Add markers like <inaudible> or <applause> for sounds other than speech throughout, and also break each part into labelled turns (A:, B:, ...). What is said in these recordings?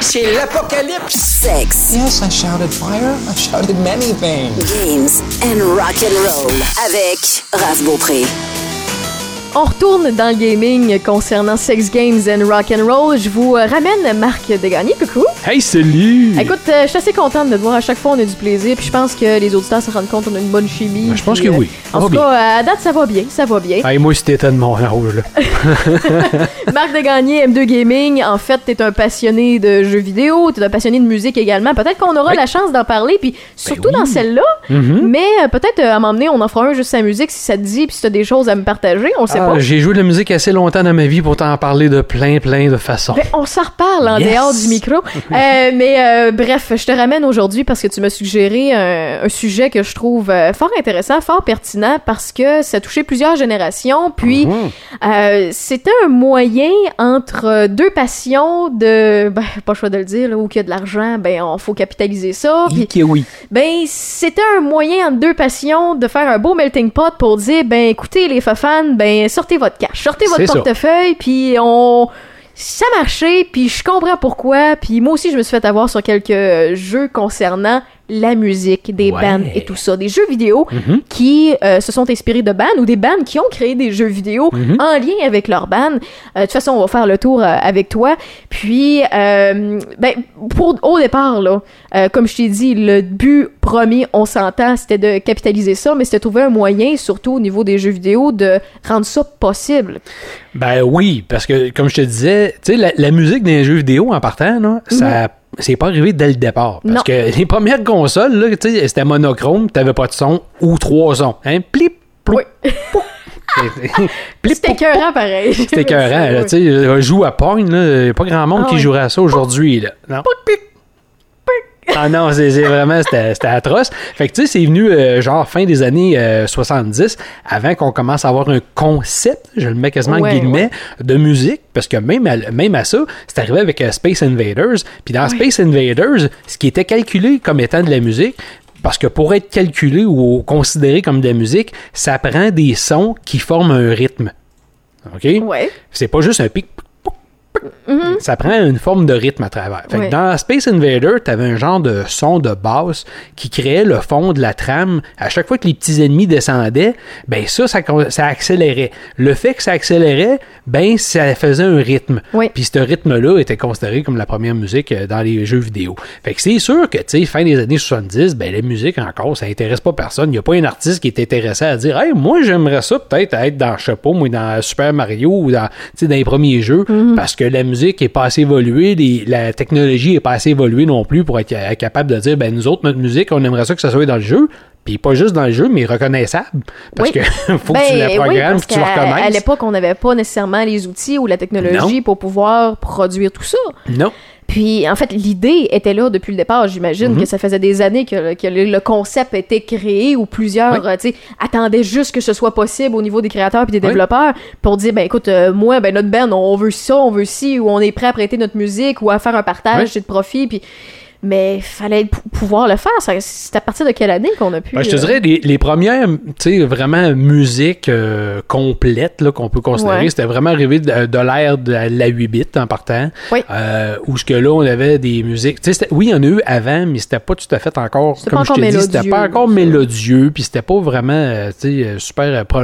A: C'est l'apocalypse.
B: Sex,
C: Yes, I shouted fire. I shouted many things.
B: games and rock and roll avec Raph Beaupré.
D: On retourne dans le gaming concernant Sex Games and Rock and Roll. Je vous euh, ramène Marc Degagné. Coucou.
E: Hey, salut!
D: Écoute, euh, je suis assez contente de te voir à chaque fois. On a du plaisir. Puis je pense que les auditeurs se rendent compte qu'on a une bonne chimie.
E: Ben, je pense
D: puis,
E: que
D: euh,
E: oui. Ça
D: En tout
E: bien.
D: cas, à date, ça va bien. Ça va bien.
E: Hey, moi, c'était de mon âge, là. <laughs>
D: Marc Degagné, M2 Gaming. En fait, t'es un passionné de jeux vidéo. T'es un passionné de musique également. Peut-être qu'on aura
E: Oui.
D: la chance d'en parler. Puis surtout
E: oui.
D: dans celle-là.
E: Mhm.
D: Mais euh, peut-être euh, à m'emmener, on en fera un juste sa musique si ça te dit. Puis si t'as des choses à me partager. On sait
E: Ah. J'ai joué de la musique assez longtemps dans ma vie pour t'en parler de plein, plein de façons.
D: Ben, on s'en reparle en
E: Yes.
D: dehors du micro. <laughs> Euh, mais euh, bref, je te ramène aujourd'hui parce que tu m'as suggéré un, un sujet que je trouve euh, fort intéressant, fort pertinent parce que ça touchait plusieurs générations. Puis euh, c'était un moyen entre deux passions de, ben, pas le choix de le dire, là, où qu'il y a de l'argent, ben on faut capitaliser ça.
E: Ike, oui.
D: ben, c'était un moyen entre deux passions de faire un beau melting pot pour dire, ben, écoutez, les fans, ben, sortez votre cash, sortez votre
E: ça.
D: portefeuille, puis on... Ça marchait, puis je comprends pourquoi, puis moi aussi, je me suis fait avoir sur quelques jeux concernant la musique, des
E: Ouais.
D: bands et tout ça. Des jeux vidéo
E: Mhm.
D: qui euh, se sont inspirés de bands ou des bands qui ont créé des jeux vidéo
E: Mhm.
D: en lien avec leur band. Euh, de toute façon, on va faire le tour euh, avec toi. Puis, ben, pour, au départ, là, comme je t'ai dit, le but premier, on s'entend, c'était de capitaliser ça, mais c'était de trouver un moyen, surtout au niveau des jeux vidéo, de rendre ça possible.
E: Ben oui, parce que, comme je te disais, tu sais, la, la musique des jeux vidéo en partant, là, ça. C'est pas arrivé dès le départ. Parce
D: Non.
E: que <laughs> les premières consoles, là, c'était monochrome, t'avais pas de son ou trois sons. Hein? Plip, ploup,
D: Oui. <laughs>
E: plip,
D: C'était écœurant, pareil.
E: C'était écœurant, <laughs>
D: Oui.
E: tu sais, joue à Pong, là, y a pas grand monde
D: Ah
E: qui
D: ouais.
E: jouerait à ça aujourd'hui, là. Non. Ah non, c'est vraiment, c'était atroce. Fait que tu sais, c'est venu euh, genre fin des années euh, 70, avant qu'on commence à avoir un concept, je le mets quasiment en
D: Ouais,
E: guillemets, de musique, parce que même à, même à ça, c'est arrivé avec euh, Space Invaders. Puis dans Space Invaders, ce qui était calculé comme étant de la musique, parce que pour être calculé ou considéré comme de la musique, ça prend des sons qui forment un rythme. OK?
D: Ouais.
E: C'est pas juste un pic. Ça prend une forme de rythme à travers. Fait que
D: Ouais.
E: dans Space Invader, t'avais un genre de son de basse qui créait le fond de la trame. À chaque fois que les petits ennemis descendaient, ben ça, ça, accélérait. Le fait que ça accélérait, ben ça faisait un rythme.
D: Oui.
E: Puis ce rythme-là était considéré comme la première musique euh, dans les jeux vidéo. Fait que c'est sûr que, tu sais, fin des années 70, ben la musique encore, ça intéresse pas personne. Il n'y a pas un artiste qui est intéressé à dire, hey, moi j'aimerais ça peut-être être dans, pas, moi, dans Super Mario ou dans, tu les premiers jeux, parce que la musique est pas assez évoluée, les- la technologie est pas assez évoluée non plus pour être ca- capable de dire, ben nous autres, notre musique, on aimerait ça que ça soit dans le jeu. Puis pas juste dans le jeu, mais reconnaissable. Parce
D: Oui.
E: que <laughs> faut
D: Ben,
E: que tu la
D: oui,
E: programmes,
D: parce
E: que tu le
D: qu'à- À
E: reconnaisses.
D: l'époque, on n'avait pas nécessairement les outils ou la technologie
E: Non.
D: pour pouvoir produire tout ça.
E: Non.
D: Puis, en fait, l'idée était là depuis le départ. J'imagine
E: Mhm.
D: que ça faisait des années que, que le, le concept était créé ou plusieurs
E: Oui.
D: euh, sais, attendaient juste que ce soit possible au niveau des créateurs puis des
E: Oui.
D: développeurs pour dire, ben écoute, euh, moi, ben notre band, on veut ça, on veut ci, ou on est prêt à prêter notre musique ou à faire un partage
E: Oui.
D: de profit. Puis, mais fallait pou- pouvoir le faire. C'est à partir de quelle année qu'on a pu...
E: Ben, je te
D: euh,
E: dirais, les, les premières, tu sais, vraiment musique euh, complète qu'on peut considérer,
D: Ouais.
E: c'était vraiment arrivé de, de l'ère de la, la 8 bits en partant.
D: Oui.
E: Euh, où ce que là, on avait des musiques. Oui, il y en a eu avant, mais c'était pas tout à fait encore, comme
D: pas
E: je te dis, c'était pas encore mélodieux, puis c'était pas vraiment, euh, tu sais, super. pro-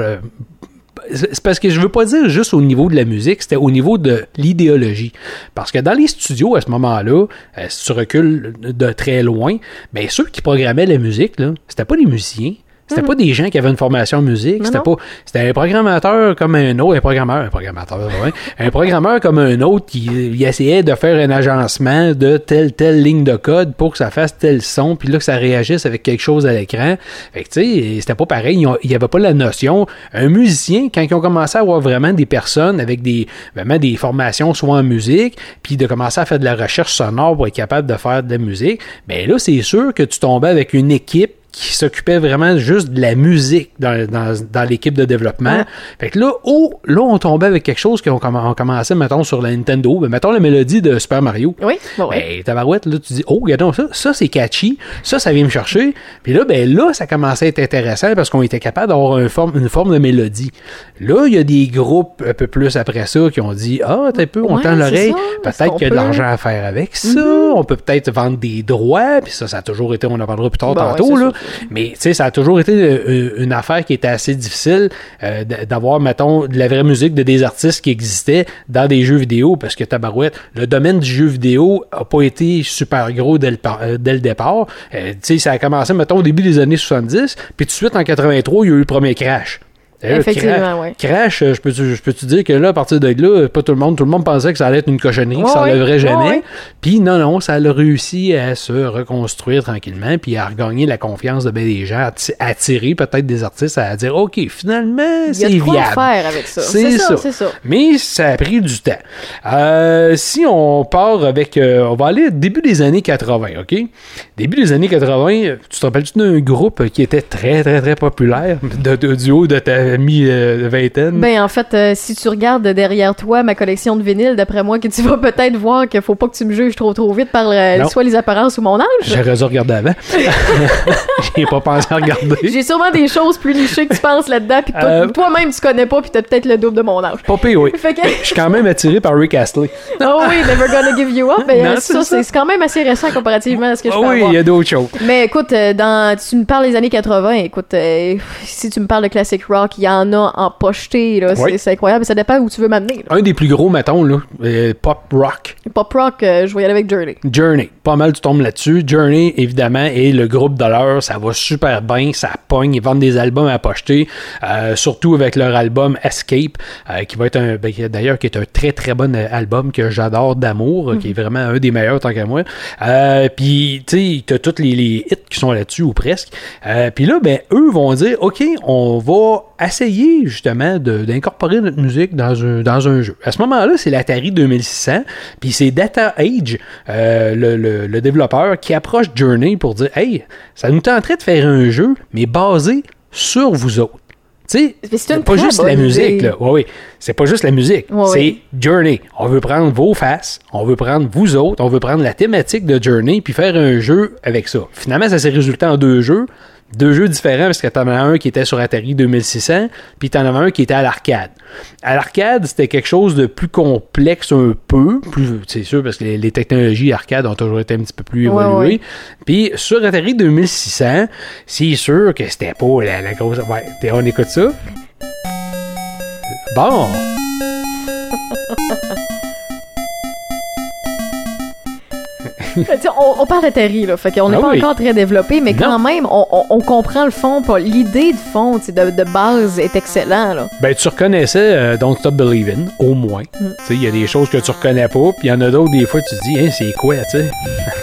E: c'est parce que je veux pas dire juste au niveau de la musique, c'était au niveau de l'idéologie. Parce que dans les studios à ce moment-là, euh, si tu recules de très loin, ben ceux qui programmaient la musique, là, c'était pas des musiciens. C'était pas des gens qui avaient une formation en musique, c'était pas c'était un programmateur comme un autre, un programmeur, un programmateur, ouais, un programmeur comme un autre qui il essayait de faire un agencement de telle telle ligne de code pour que ça fasse tel son, puis là que ça réagisse avec quelque chose à l'écran. Fait que tu sais, c'était pas pareil, il y avait pas la notion. Un musicien quand ils ont commencé à avoir vraiment des personnes avec des vraiment des formations soit en musique, puis de commencer à faire de la recherche sonore pour être capable de faire de la musique, ben là c'est sûr que tu tombais avec une équipe qui s'occupait vraiment juste de la musique dans, dans, dans l'équipe de développement.
D: Ouais.
E: Fait que là, oh, là, on tombait avec quelque chose qu'on on commençait, mettons, sur la Nintendo. Ben, mettons la mélodie de Super Mario.
D: Oui, bon, ouais.
E: Ben, tabarouette, là, tu dis, oh, regardons ça, ça, c'est catchy, ça, ça vient me chercher. Puis là, ben, là, ça commençait à être intéressant parce qu'on était capable d'avoir un forme, une forme de mélodie. Là, il y a des groupes un peu plus après ça qui ont dit, ah, t'as un peu, on
D: Ouais,
E: tend l'oreille. Peut-être qu'il y a de l'argent à faire avec ça.
D: Mhm.
E: On peut peut-être vendre des droits. Puis ça, ça a toujours été, on en parlera plus tard
D: Bon, ouais,
E: tantôt, là. Mais, tu sais, ça a toujours été euh, une affaire qui était assez difficile euh, d'avoir, mettons, de la vraie musique de des artistes qui existaient dans des jeux vidéo parce que tabarouette, le domaine du jeu vidéo a pas été super gros dès le, euh, dès le départ. Euh, tu sais, ça a commencé, mettons, au début des années 70, puis tout de suite, en 83, il y a eu le premier crash. D'ailleurs,
D: Effectivement, ouais.
E: Crash, euh, je peux, je peux te dire que là, à partir de là, pas tout le monde, tout le monde pensait que ça allait être une cochonnerie, que ça
D: ouais.
E: jamais.
D: Ouais, ouais.
E: Puis non, non, ça a réussi à se reconstruire tranquillement, puis à regagner la confiance de bien des gens, à attirer peut-être des artistes à dire, OK, finalement,
D: Il y
E: c'est
D: a de quoi
E: viable.
D: faire avec ça.
E: C'est
D: ça,
E: ça.
D: c'est ça.
E: Mais ça a pris du temps. Euh, si on part avec... euh, on va aller début des années 80, OK? Début des années 80, euh, tu te rappelles-tu d'un groupe qui était très, très, très populaire de, de- du haut de ta mi-vingtaine?
D: Ben, en fait, euh, si tu regardes derrière toi ma collection de vinyles, d'après moi, que tu vas peut-être voir qu'il faut pas que tu me juges trop trop vite par euh, soit les apparences ou mon âge.
E: J'aurais dû regarder avant. <laughs> J'ai pas pensé à regarder.
D: J'ai sûrement des choses plus nichées que tu penses là-dedans, puis toi-
E: Euh,
D: toi-même tu connais pas, puis t'as peut-être le double de mon âge.
E: Pas pire, oui.
D: Que-
E: Je suis quand même attiré par Rick Astley.
D: Oh oui, <laughs> Never Gonna Give You Up, ben,
E: Non,
D: ça,
E: c'est ça.
D: c'est c'est quand même assez récent comparativement à ce que je peux
E: oui, il y a d'autres choses.
D: Mais écoute, euh, dans, tu me parles des années 80, écoute, euh, si tu me parles de classic rock, il y en a en pocheté, là, c'est-
E: Oui.
D: c'est incroyable, ça dépend où tu veux m'amener.
E: Un des plus gros, mettons, là, euh, pop rock.
D: Pop rock, euh, je vais y aller avec Journey.
E: Journey. Pas mal, tu tombes là-dessus. Journey, évidemment, et le groupe de l'heure, ça va super bien, ça pogne. Ils vendent des albums à pocheter, euh, surtout avec leur album Escape, qui va être un, ben, d'ailleurs, qui est un très très bon album que j'adore d'amour, qui est vraiment un des meilleurs tant qu'à moi. Puis, tu sais, t'as tous les, les hits qui sont là-dessus ou presque. Puis là, ben, eux vont dire, OK, on va essayer justement d'incorporer notre musique dans un, dans un jeu. À ce moment-là, c'est l'Atari 2600, puis c'est Data Age, euh, le, le- le développeur, qui approche Journey pour dire Hey, ça nous tenterait de faire un jeu, mais basé sur vous autres. Tu sais, pas juste la musique, là. Oui, oui. C'est pas juste la musique.
D: Ouais,
E: c'est. Journey. On veut prendre vos faces, on veut prendre vous autres, on veut prendre la thématique de Journey, puis faire un jeu avec ça. Finalement, ça s'est résulté en deux jeux. Deux jeux différents parce que t'en as un qui était sur Atari 2600, puis t'en avais un qui était à l'arcade. À l'arcade, c'était quelque chose de plus complexe un peu, plus c'est sûr parce que les, les technologies arcade ont toujours été un petit peu plus
D: Ouais,
E: évoluées.
D: ouais.
E: Puis sur Atari 2600, c'est sûr que c'était pas la, la grosse. Ouais, t'es- on écoute ça. Bon. <laughs> <laughs>
D: on, on parle d'Atari, là, fait qu'on n'est
E: Ah
D: pas
E: oui.
D: encore très développé, mais quand même, on, on- on comprend le fond, l'idée de fond, de, de base est excellent, là.
E: Ben, tu reconnaissais euh, Don't Stop Believing, au moins.
D: Mm.
E: Tu sais, il y a des choses que tu reconnais pas, puis il y en a d'autres, des fois, tu te dis, hein, c'est quoi, tu sais?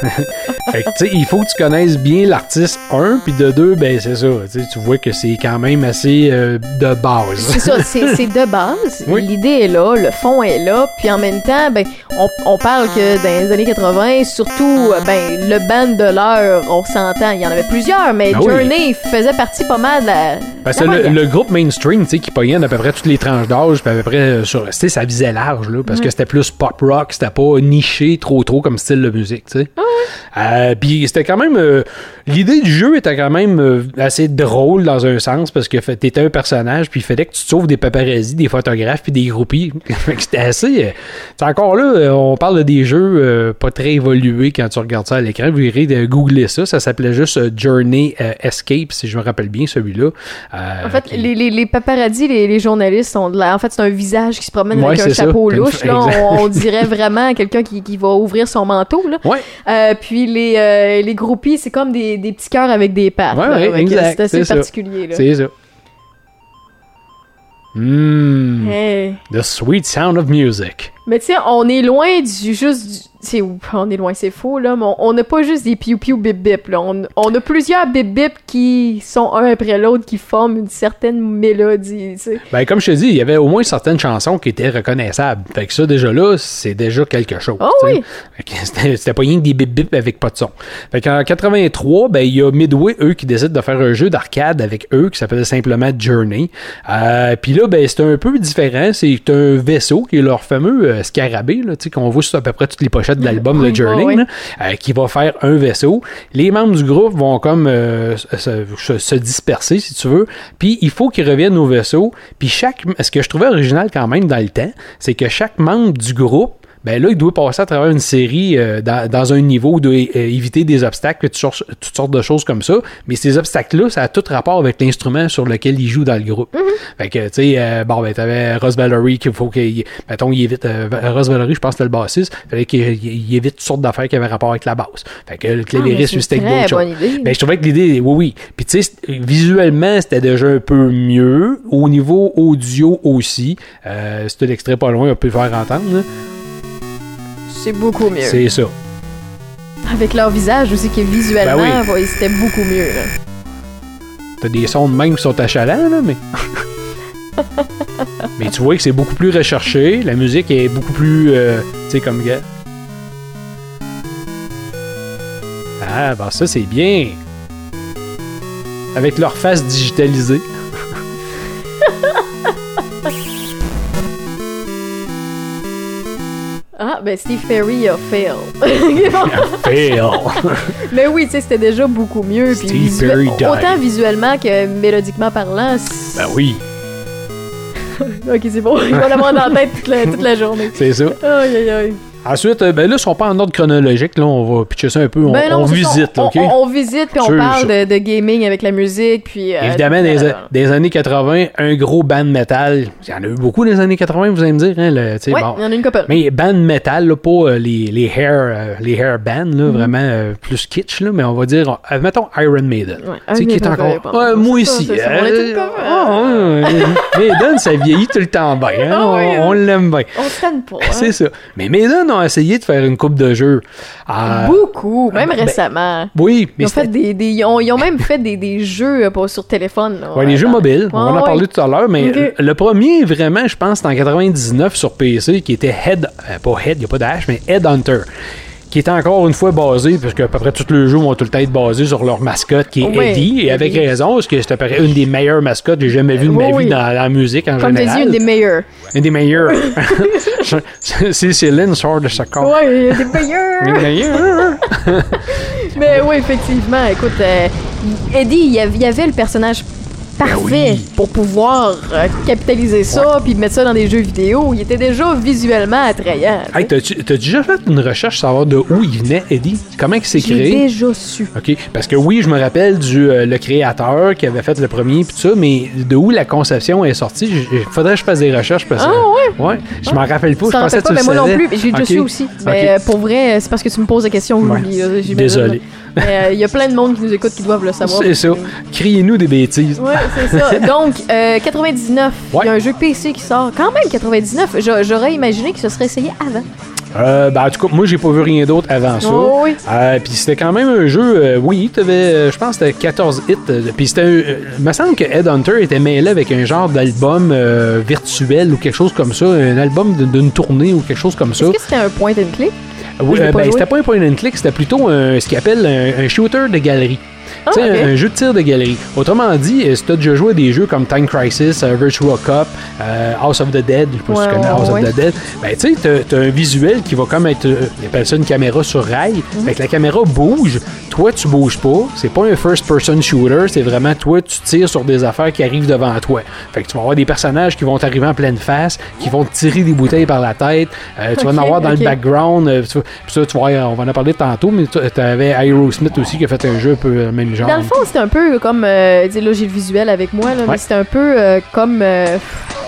E: <laughs> fait que, tu sais, il faut que tu connaisses bien l'artiste, un, puis de deux, ben, c'est ça. Tu vois que c'est quand même assez euh, de base.
D: C'est ça, <laughs> c'est de base.
E: Oui.
D: L'idée est là, le fond est là, puis en même temps, ben, on, on parle que dans les années 80, surtout, euh, ben, le band de l'heure, on s'entend, il y en avait plusieurs, mais
E: Ah oui.
D: Journey faisait partie pas mal de la.
E: Parce que le, groupe mainstream, tu sais, qui pognait d'à peu près toutes les tranches d'âge, puis à peu près euh, sur, tu sais, ça visait large, là, parce que c'était plus pop rock, c'était pas niché trop trop comme style de musique, tu sais. Euh, puis c'était quand même, euh, l'idée du jeu était quand même euh, assez drôle dans un sens, parce que t'étais un personnage, puis il fallait que tu te sauves des paparazzis, des photographes, puis des groupies. <laughs> C'était assez, euh, c'est encore là, euh, on parle de des jeux euh, pas très évolués quand tu regardes ça à l'écran. Vous irez de googler ça, ça s'appelait juste Journey euh, Escape, si je me rappelle bien celui-là. Euh,
D: En fait, les, les, les paparazzis, les, les journalistes sont de la... En fait, c'est un visage qui se promène
E: Ouais,
D: avec un
E: ça.
D: chapeau louche. Là, on, on <laughs> dirait vraiment quelqu'un qui, qui va ouvrir son manteau. Là.
E: Ouais.
D: Puis les, euh, les groupies, c'est comme des, des petits cœurs avec des pattes.
E: Ouais, ouais,
D: C'est assez particulier. Là.
E: C'est ça. Hmm.
D: Hey.
E: The sweet sound of music.
D: Mais tu sais, on est loin du juste. Sais, on est loin, c'est faux, là, mais on- n'a pas juste des piou-piou bip-bip, là. On, on a plusieurs bip-bip qui sont un après l'autre, qui forment une certaine mélodie, tu sais.
E: Ben, comme je te dis, il y avait au moins certaines chansons qui étaient reconnaissables. Fait que ça, déjà là, c'est déjà quelque chose.
D: Oh oui.
E: C'était pas rien que des bip bip avec pas de son. Fait qu'en 83, ben, il y a Midway, eux, qui décident de faire un jeu d'arcade avec eux qui s'appelle simplement Journey. Euh, Puis là, ben, c'est un peu différent. C'est un vaisseau qui est leur fameux euh, scarabée, là, tu sais, qu'on voit sur à peu près toutes les de l'album de Journey,
D: oui.
E: euh, qui va faire un vaisseau. Les membres du groupe vont comme euh, se, se- se disperser, si tu veux. Puis il faut qu'ils reviennent au vaisseau. Puis chaque, ce que je trouvais original quand même dans le temps, c'est que chaque membre du groupe ben là, il doit passer à travers une série euh, dans, dans un niveau, il doit euh, éviter des obstacles, toutes sortes, toutes sortes de choses comme ça. Mais ces obstacles-là, ça a tout rapport avec l'instrument sur lequel il joue dans le groupe. Fait que, tu sais, euh, bon, ben, t'avais Ross Valerie qu'il faut qu'il, mettons, il évite, euh, Ross Valerie, je pense que c'était le bassiste, fallait qu'il il évite toutes sortes d'affaires qui avaient rapport avec la basse. Fait que le
D: Ah,
E: clavieriste, lui, c'était d'autres choses. Ben, je trouvais que l'idée, oui, oui. Puis, tu sais, visuellement, c'était déjà un peu mieux. Au niveau audio aussi. Euh, c'est un extrait pas loin, on peut le faire entendre. là.
D: C'est beaucoup mieux.
E: C'est ça.
D: Avec leur visage aussi, qui visuellement,
E: Ben oui.
D: ouais, c'était beaucoup mieux, là.
E: T'as des sons de même qui sont achalants, là, mais. <laughs> mais tu vois que c'est beaucoup plus recherché. La musique est beaucoup plus. euh, tu sais, comme. gars. Ah, ben ça, c'est bien. Avec leur face digitalisée.
D: Ben Steve Perry a fail. <laughs>
E: Fail.
D: Mais oui, tu sais, c'était déjà beaucoup mieux. puis
E: Steve
D: visuel-
E: Perry died.
D: Autant visuellement que mélodiquement parlant.
E: ben oui, <laughs>
D: Ok, c'est bon. Il va l'avoir dans la tête toute la, toute la journée.
E: c'est ça.
D: Aïe, aïe, aïe.
E: Ensuite, euh, ben là, ils sont pas en ordre chronologique. Là, on va pitcher ça un peu. On,
D: Ben non,
E: on
D: c'est
E: visite,
D: on, on, on visite, puis on parle de, de gaming avec la musique, puis... euh,
E: Évidemment,
D: de-
E: des, des années 80, un gros band metal. Il y en a eu beaucoup les années 80, vous allez me dire. Hein, le, bon.
D: il y en a une couple.
E: Mais band metal, là, pas euh, les, les hair, euh, les hair bands, là,
D: Mhm.
E: vraiment euh, plus kitsch, là, mais on va dire, euh, mettons Iron Maiden.
D: Ouais,
E: qui est
D: des
E: encore. Ouais, moi euh,
D: tous comme-
E: ah, <laughs> Maiden, ça vieillit tout le temps bien. hein,
D: Ah
E: on on l'aime bien.
D: On se tanne pas. <laughs> hein.
E: C'est ça. Mais Maiden ont essayé de faire une coupe de jeux. Ah,
D: Beaucoup, même
E: ben,
D: récemment.
E: oui, mais
D: Ils ont, fait des, des- ils, ont, ils ont même fait des, des jeux euh, pas sur téléphone. là,
E: Ouais, les
D: euh,
E: jeux mobiles, on
D: Ouais,
E: en
D: ouais.
E: parler tout à l'heure, mais le premier, vraiment, je pense, c'est en 99 sur PC, qui était Head, euh, pas Head, il n'y a pas d'H, mais Headhunter, qui était encore une fois basé, parce qu'à peu près tous les jeux vont tout le temps être basés sur leur mascotte, qui est
D: Oui,
E: Eddie, et avec
D: Eddie.
E: raison, parce que c'est à peu près une des meilleures mascottes que j'ai jamais vues de ma
D: Oui,
E: vie
D: oui.
E: dans la musique en
D: Comme
E: général.
D: dis, une des meilleures.
E: Une des meilleures. <laughs> <laughs> si Céline sort de sa corps.
D: Ouais, une des meilleures.
E: Une des meilleures. <laughs>
D: Mais oui, effectivement, écoute, euh, Eddie, il y avait le personnage parfait
E: Ben oui.
D: pour pouvoir euh, capitaliser ça puis mettre ça dans des jeux vidéo. Il était déjà visuellement attrayant. sais.
E: Hey, t'as déjà fait une recherche savoir de où il venait, Eddie? Comment il s'est
D: J'ai
E: créé?
D: déjà su.
E: OK. Parce que oui, je me rappelle du euh, le créateur qui avait fait le premier puis tout ça, mais de où la conception est sortie, il faudrait que je fasse des recherches parce que.
D: Ah,
E: ouais? je m'en rappelle pas. Je pensais que tu le
D: mais moi non plus, mais j'ai déjà su aussi. Mais euh, pour vrai, c'est parce que tu me poses la question,
E: Ouais. Désolé.
D: Euh, il y a plein de monde qui nous écoute qui doivent le savoir.
E: C'est ça. Criez-nous des bêtises.
D: Ouais, c'est ça. <laughs> Donc, euh, 99, il
E: Ouais.
D: y a un jeu PC qui sort. Quand même, 99. J'a- J'aurais imaginé qu'il se serait essayé avant.
E: Euh, ben, en tout cas, moi, j'ai pas vu rien d'autre avant ça.
D: Oh oui.
E: Euh, puis c'était quand même un jeu, euh, oui, t'avais, je pense que c'était 14 hits. puis c'était, il me semble que Headhunter était mêlé avec un genre d'album virtuel ou quelque chose comme ça, un album d'une tournée ou quelque chose comme ça.
D: Est-ce que c'était un point and click?
E: Oui, euh,
D: pas
E: ben, c'était pas un point and click, c'était plutôt un- ce qu'ils appellent un, un shooter de galerie. Tu
D: ok.
E: un, un jeu de tir de galerie. Autrement dit, euh, si tu as déjà joué à des jeux comme Time Crisis, euh, Virtua Cop, euh, House of the Dead, je sais pas si tu connais House
D: ouais.
E: of the Dead, ben tu sais, t'as- t'as un visuel qui va comme être, euh, ils appellent ça une caméra sur rail. Fait que la caméra bouge, toi tu bouges pas, c'est pas un first-person shooter, c'est vraiment toi tu tires sur des affaires qui arrivent devant toi. Fait que tu vas avoir des personnages qui vont t'arriver en pleine face, qui vont te tirer des bouteilles par la tête, euh, tu vas en avoir dans le background, euh, tu ça, tu vas, on va en parler tantôt, mais tu avais Aerosmith aussi qui a fait un jeu un peu euh, même genre.
D: Dans le fond, c'était un peu comme. Euh, là, j'ai le visuel avec moi, là,
E: Ouais.
D: mais c'était un peu euh, comme. euh,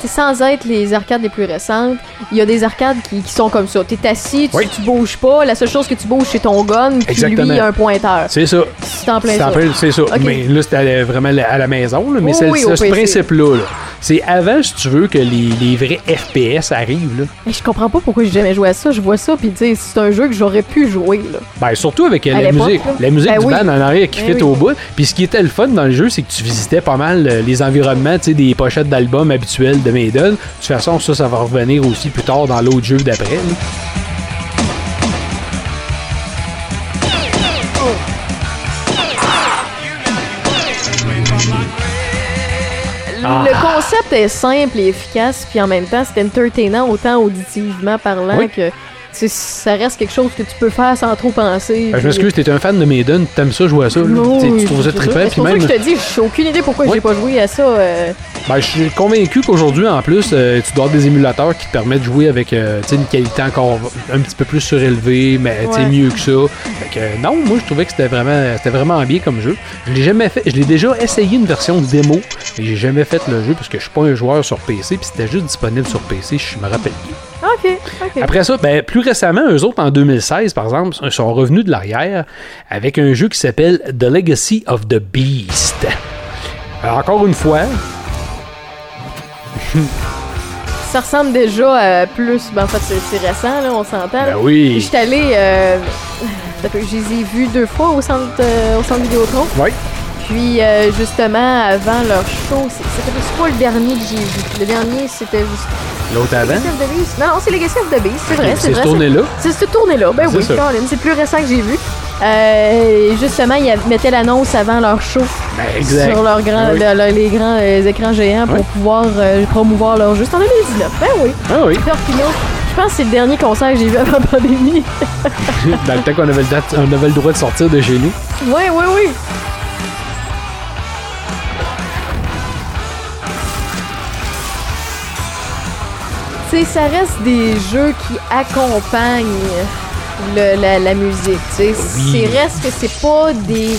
D: sans être les arcades les plus récentes, il y a des arcades qui, qui sont comme ça. T'es assis, tu,
E: Oui.
D: tu bouges pas, la seule chose que tu bouges, c'est ton gun, puis
E: Exactement.
D: lui, un pointeur.
E: C'est ça.
D: C'est en plein
E: C'est
D: ça.
E: c'est. Mais là, c'était vraiment à la maison, là, mais
D: Oui,
E: c'est
D: oui,
E: c'est ce principe-là. là. C'est avant, si tu veux, que les, les vrais FPS arrivent. Là.
D: Mais je comprends pas pourquoi j'ai jamais joué à ça. Je vois ça, puis tu sais, c'est un jeu que j'aurais pu jouer, là.
E: Ben, surtout avec euh, la musique.
D: là.
E: La musique
D: Ben
E: du
D: oui.
E: band en arrière qui
D: Ben oui.
E: au bout. Puis ce qui était le fun dans le jeu, c'est que tu visitais pas mal euh, les environnements, tu sais, des pochettes d'albums habituels de Maiden. De toute façon, ça, ça va revenir aussi plus tard dans l'autre jeu d'après.
D: Concept est simple et efficace, puis en même temps, c'est entertainant autant auditivement parlant que ça reste quelque chose que tu peux faire sans trop penser.
E: Ben, je m'excuse, t'es un fan de Maiden, t'aimes ça jouer à ça.
D: Oui,
E: Tu trouves ça trippant,
D: C'est pour ça que je te dis, j'ai aucune idée pourquoi
E: Oui.
D: j'ai pas joué à ça. euh,
E: Ben, je suis convaincu qu'aujourd'hui, en plus, euh, tu dois avoir des émulateurs qui te permettent de jouer avec euh, une qualité encore un petit peu plus surélevée, mais
D: Ouais.
E: mieux que ça. Fait que, non, moi, je trouvais que c'était vraiment, c'était vraiment bien comme jeu. Je l'ai jamais fait. Je l'ai déjà essayé une version démo, mais j'ai jamais fait le jeu parce que je suis pas un joueur sur PC, puis c'était juste disponible sur PC, je me rappelle bien.
D: Ok, ok.
E: Après ça, ben, plus récemment, eux autres, en 2016, par exemple, sont revenus de l'arrière avec un jeu qui s'appelle The Legacy of the Beast. Alors, encore une fois,
D: Ça ressemble déjà à plus. Ben, en fait, c'est récent, là, on s'entend.
E: ben oui.
D: Je suis allée. Euh, <laughs> ça fait que je les ai vus deux fois au centre, euh, au centre Vidéotron.
E: Ouais.
D: Puis, euh, justement, avant leur show, c'était pas le dernier que j'ai vu? Le dernier, c'était juste.
E: L'autre avant?
D: Non, non, c'est Legacy of the Beast, c'est vrai.
E: C'est
D: vrai,
E: ce tourné-là.
D: C'est cette tournée-là. Ben oui, c'est plus récent que j'ai vu. Euh, justement, ils mettaient l'annonce avant leur show
E: Ben, exact.
D: sur leur grand,
E: Oui.
D: le- le- les grands euh, écrans géants pour
E: Oui.
D: pouvoir euh, promouvoir leur jeu. C'est en 2019. Ben oui.
E: Ah oui.
D: Je pense que c'est le dernier concert que j'ai vu avant la pandémie. <laughs>
E: Dans le temps qu'on avait, avait le droit de sortir de chez nous.
D: oui, oui, oui. Sais, ça reste des jeux qui accompagnent le- la, la musique. tu sais.
E: Oui.
D: C'est reste que c'est pas des,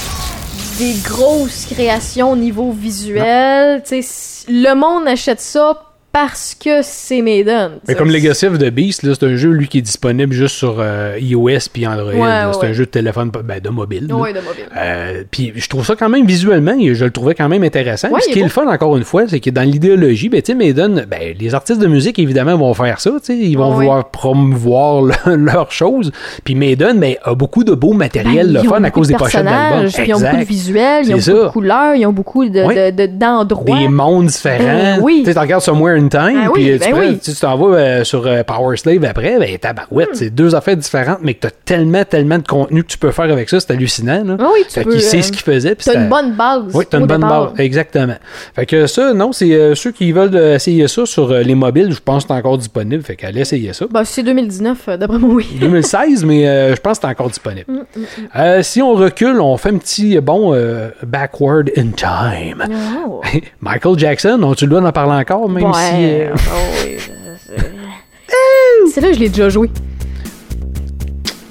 D: des grosses créations au niveau visuel. Tu sais, le monde achète ça parce que c'est Maiden.
E: Mais comme Legacy of the Beast, c'est un jeu lui qui est disponible juste sur euh, iOS puis Android.
D: Ouais,
E: là.
D: ouais,
E: c'est un jeu de téléphone, ben, de mobile.
D: Ouais, de mobile.
E: Euh, puis je trouve ça quand même visuellement, je le trouvais quand même intéressant. Puis ce qui
D: est
E: est le fun encore une fois, c'est que dans l'idéologie, ben Maiden, ben les artistes de musique évidemment vont faire ça, ils vont vouloir promouvoir le- <laughs> leurs choses. Puis Maiden, ben a beaucoup de beaux matériels,
D: Ben,
E: le fun à cause
D: de
E: des pochettes d'albums.
D: Ils ont beaucoup de visuels, ils ont beaucoup de couleurs, ils ont beaucoup de-
E: Ouais.
D: de- de- d'endroits.
E: Des mondes différents.
D: Oui.
E: Tu sais, tu regardes Somewhere in Time,
D: Ben
E: puis
D: oui,
E: tu
D: ben
E: prends-
D: oui.
E: tu sais, tu t'en vas euh, sur euh, Power Slave après, ben tabarouette,
D: Hmm.
E: c'est deux affaires différentes, mais que t'as tellement, tellement de contenu que tu peux faire avec ça, c'est hallucinant. Là.
D: Ah oui, tu
E: fait
D: peux,
E: qu'il sait
D: euh,
E: ce qu'il faisait. puis
D: T'as une bonne base.
E: Oui, t'as une bonne
D: départ.
E: base. Exactement. Fait que ça, non, c'est ceux qui veulent essayer ça sur les mobiles, je pense que c'est encore disponible. Fait qu'allez essayer ça.
D: Ben, c'est 2019, euh, d'après moi, oui. <laughs>
E: 2016, mais je pense que c'est encore disponible.
D: Mm,
E: Euh, si on recule, on fait un petit, bon, backward in time.
D: Oh. <laughs>
E: Michael Jackson, on tu le dois en parler encore, même
D: Ouais,
E: euh,
D: oh oui, je- <laughs> C'est là je l'ai déjà joué.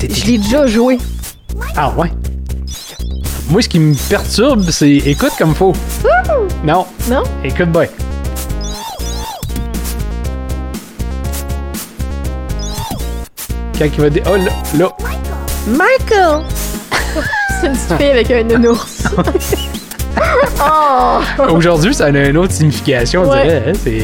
D: Je l'ai déjà joué.
E: Ah ouais. Moi, ce qui me perturbe, c'est écoute comme faut. Non,
D: Non?
E: écoute bien. Quand il va dire. Oh là, là.
D: Michael! <laughs> c'est une petite fille avec un nounours. <laughs> oh! <laughs>
E: Aujourd'hui, ça a une autre signification, on
D: Ouais.
E: dirait.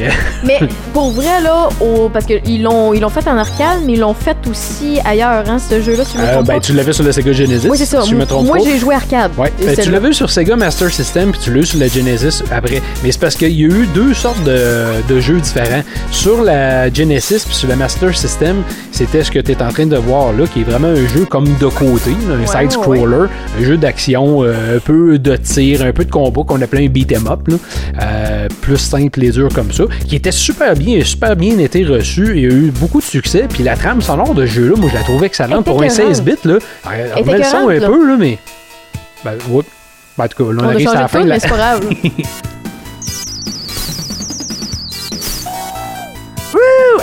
E: hein, <laughs>
D: Mais pour vrai, là, au- parce qu'ils l'ont, ils l'ont fait en arcade, mais ils l'ont fait aussi ailleurs, hein, ce jeu-là,
E: Euh,
D: trompe
E: ben, tu l'avais sur le Sega Genesis.
D: Oui, c'est ça.
E: Si je me trompe
D: Moi, j'ai joué arcade.
E: Ouais, ben, tu vu sur Sega Master System puis tu l'as eu sur la Genesis après. Mais c'est parce qu'il y a eu deux sortes de, de jeux différents. Sur la Genesis puis sur la Master System, c'était ce que tu es en train de voir là, qui est vraiment un jeu comme de côté, un
D: Ouais,
E: side-scroller, un jeu d'action, euh, un peu de tir, un peu de combat qu'on appelait un beat'em up, là, euh, plus simple et dur comme ça, qui était super bien, super bien été reçu et a eu beaucoup de succès. Puis la trame sonore de ce jeu-là, moi je la trouvais excellente pour un
D: écœurante.
E: 16 bits là. On met le son un
D: là.
E: peu là, mais ben, ouais. Ben, en tout cas, là, on, arrive à la fin.
D: tune,
E: là.
D: mais c'est pas grave. <laughs>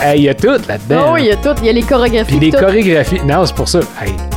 E: Hey, Il y a tout là-dedans.
D: Oh, il y a tout. Il y a les chorégraphies.
E: Puis des
D: tout.
E: chorégraphies. Non, c'est pour ça. Hey.